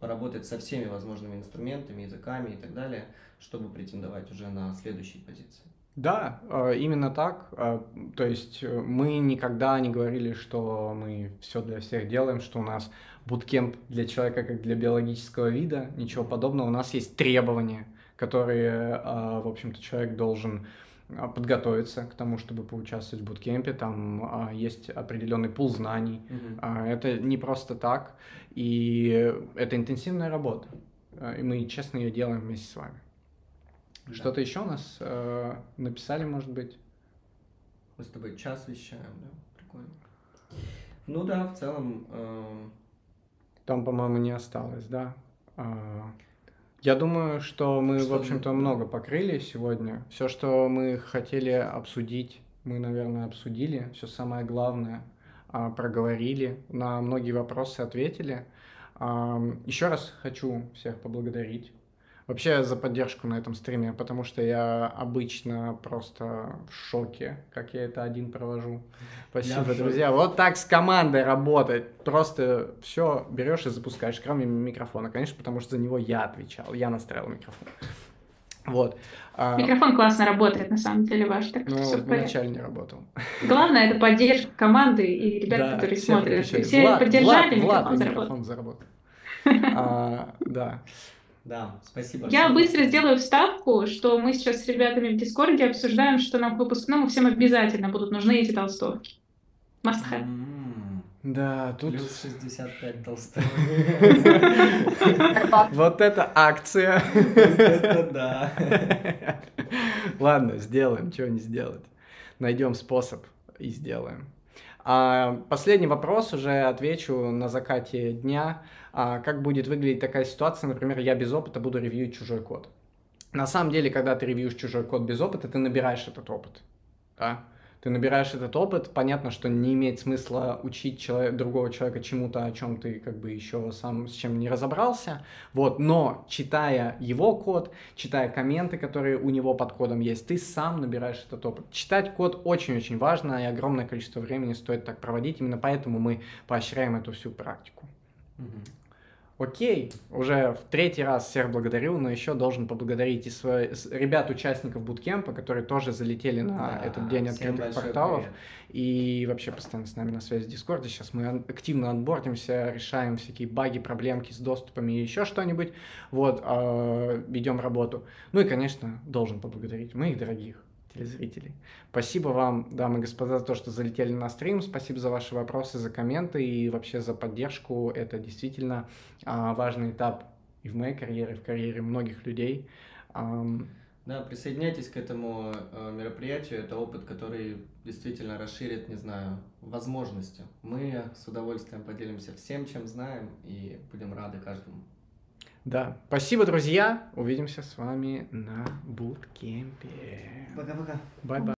поработать со всеми возможными инструментами, языками и так далее, чтобы претендовать уже на следующие позиции. Да, э, именно так. Э, То есть э, мы никогда не говорили, что мы все для всех делаем, что у нас буткемп для человека как для биологического вида, ничего подобного. У нас есть требования, которые, в общем-то, человек должен подготовиться к тому, чтобы поучаствовать в буткемпе. Там есть определенный пул знаний. А, Это не просто так, и это интенсивная работа. И мы честно ее делаем вместе с вами. Да. Что-то еще у нас э, написали, может быть? Мы с тобой час вещаем, да? Прикольно. Ну да, в целом, э, Там, по-моему, не осталось, да? А, Я думаю, что мы, Что в общем-то, мы- много покрыли сегодня. Все, что мы хотели обсудить, мы, наверное, обсудили. Все самое главное а, проговорили. На многие вопросы ответили. Еще раз хочу всех поблагодарить. Вообще за поддержку на этом стриме, потому что я обычно просто в шоке, как я это один провожу. Спасибо, друзья. Вот так с командой работать. Просто все берешь и запускаешь, кроме микрофона, конечно, потому что за него я отвечал, я настраивал микрофон. Вот. А, Микрофон классно работает, на самом деле, ваш, так что ну, все вначале не работал. Главное, это поддержка команды и ребят, Да, которые все смотрят. Все Влад, поддержали, Влад, Влад, микрофон и заработал. микрофон заработал. [laughs] А, Да. Да, спасибо. Я всем. быстро сделаю вставку, что мы сейчас с ребятами в Дискорде обсуждаем, что нам к выпускному всем обязательно будут нужны эти толстовки. Must have. М, Да, тут Плюс 65 толстых. [laughs] вот эта акция. Это да. [laughs] Ладно, сделаем, чего не сделать. Найдем способ и сделаем. А, последний вопрос уже отвечу на закате дня. А, как будет выглядеть такая ситуация, например, я без опыта буду ревьюить чужой код. На самом деле, когда ты ревьюешь чужой код без опыта, ты набираешь этот опыт. Да? Ты набираешь этот опыт, понятно, что не имеет смысла учить человека, другого человека чему-то, о чем ты как бы еще сам с чем не разобрался, вот, но читая его код, читая комменты, которые у него под кодом есть, ты сам набираешь этот опыт. Читать код очень-очень важно, и огромное количество времени стоит так проводить, именно поэтому мы поощряем эту всю практику. Мгм. Окей, уже в третий раз всех благодарю, но еще должен поблагодарить и свои, ребят, участников буткемпа, которые тоже залетели на Да, этот день открытых порталов. привет. И вообще постоянно с нами на связи в Дискорде. Сейчас мы активно отбордимся, решаем всякие баги, проблемки с доступами и еще что-нибудь. Вот, а, ведем работу. Ну и, конечно, должен поблагодарить моих дорогих телезрителей. Спасибо вам, дамы и господа, за то, что залетели на стрим. Спасибо за ваши вопросы, за комменты и вообще за поддержку. Это действительно а, важный этап и в моей карьере, и в карьере многих людей. Ам, Да, присоединяйтесь к этому э, мероприятию. Это опыт, который действительно расширит, не знаю, возможности. Мы с удовольствием поделимся всем, чем знаем, и будем рады каждому. Да, спасибо, друзья. Увидимся с вами на буткемпе. Пока-пока. Bye-bye.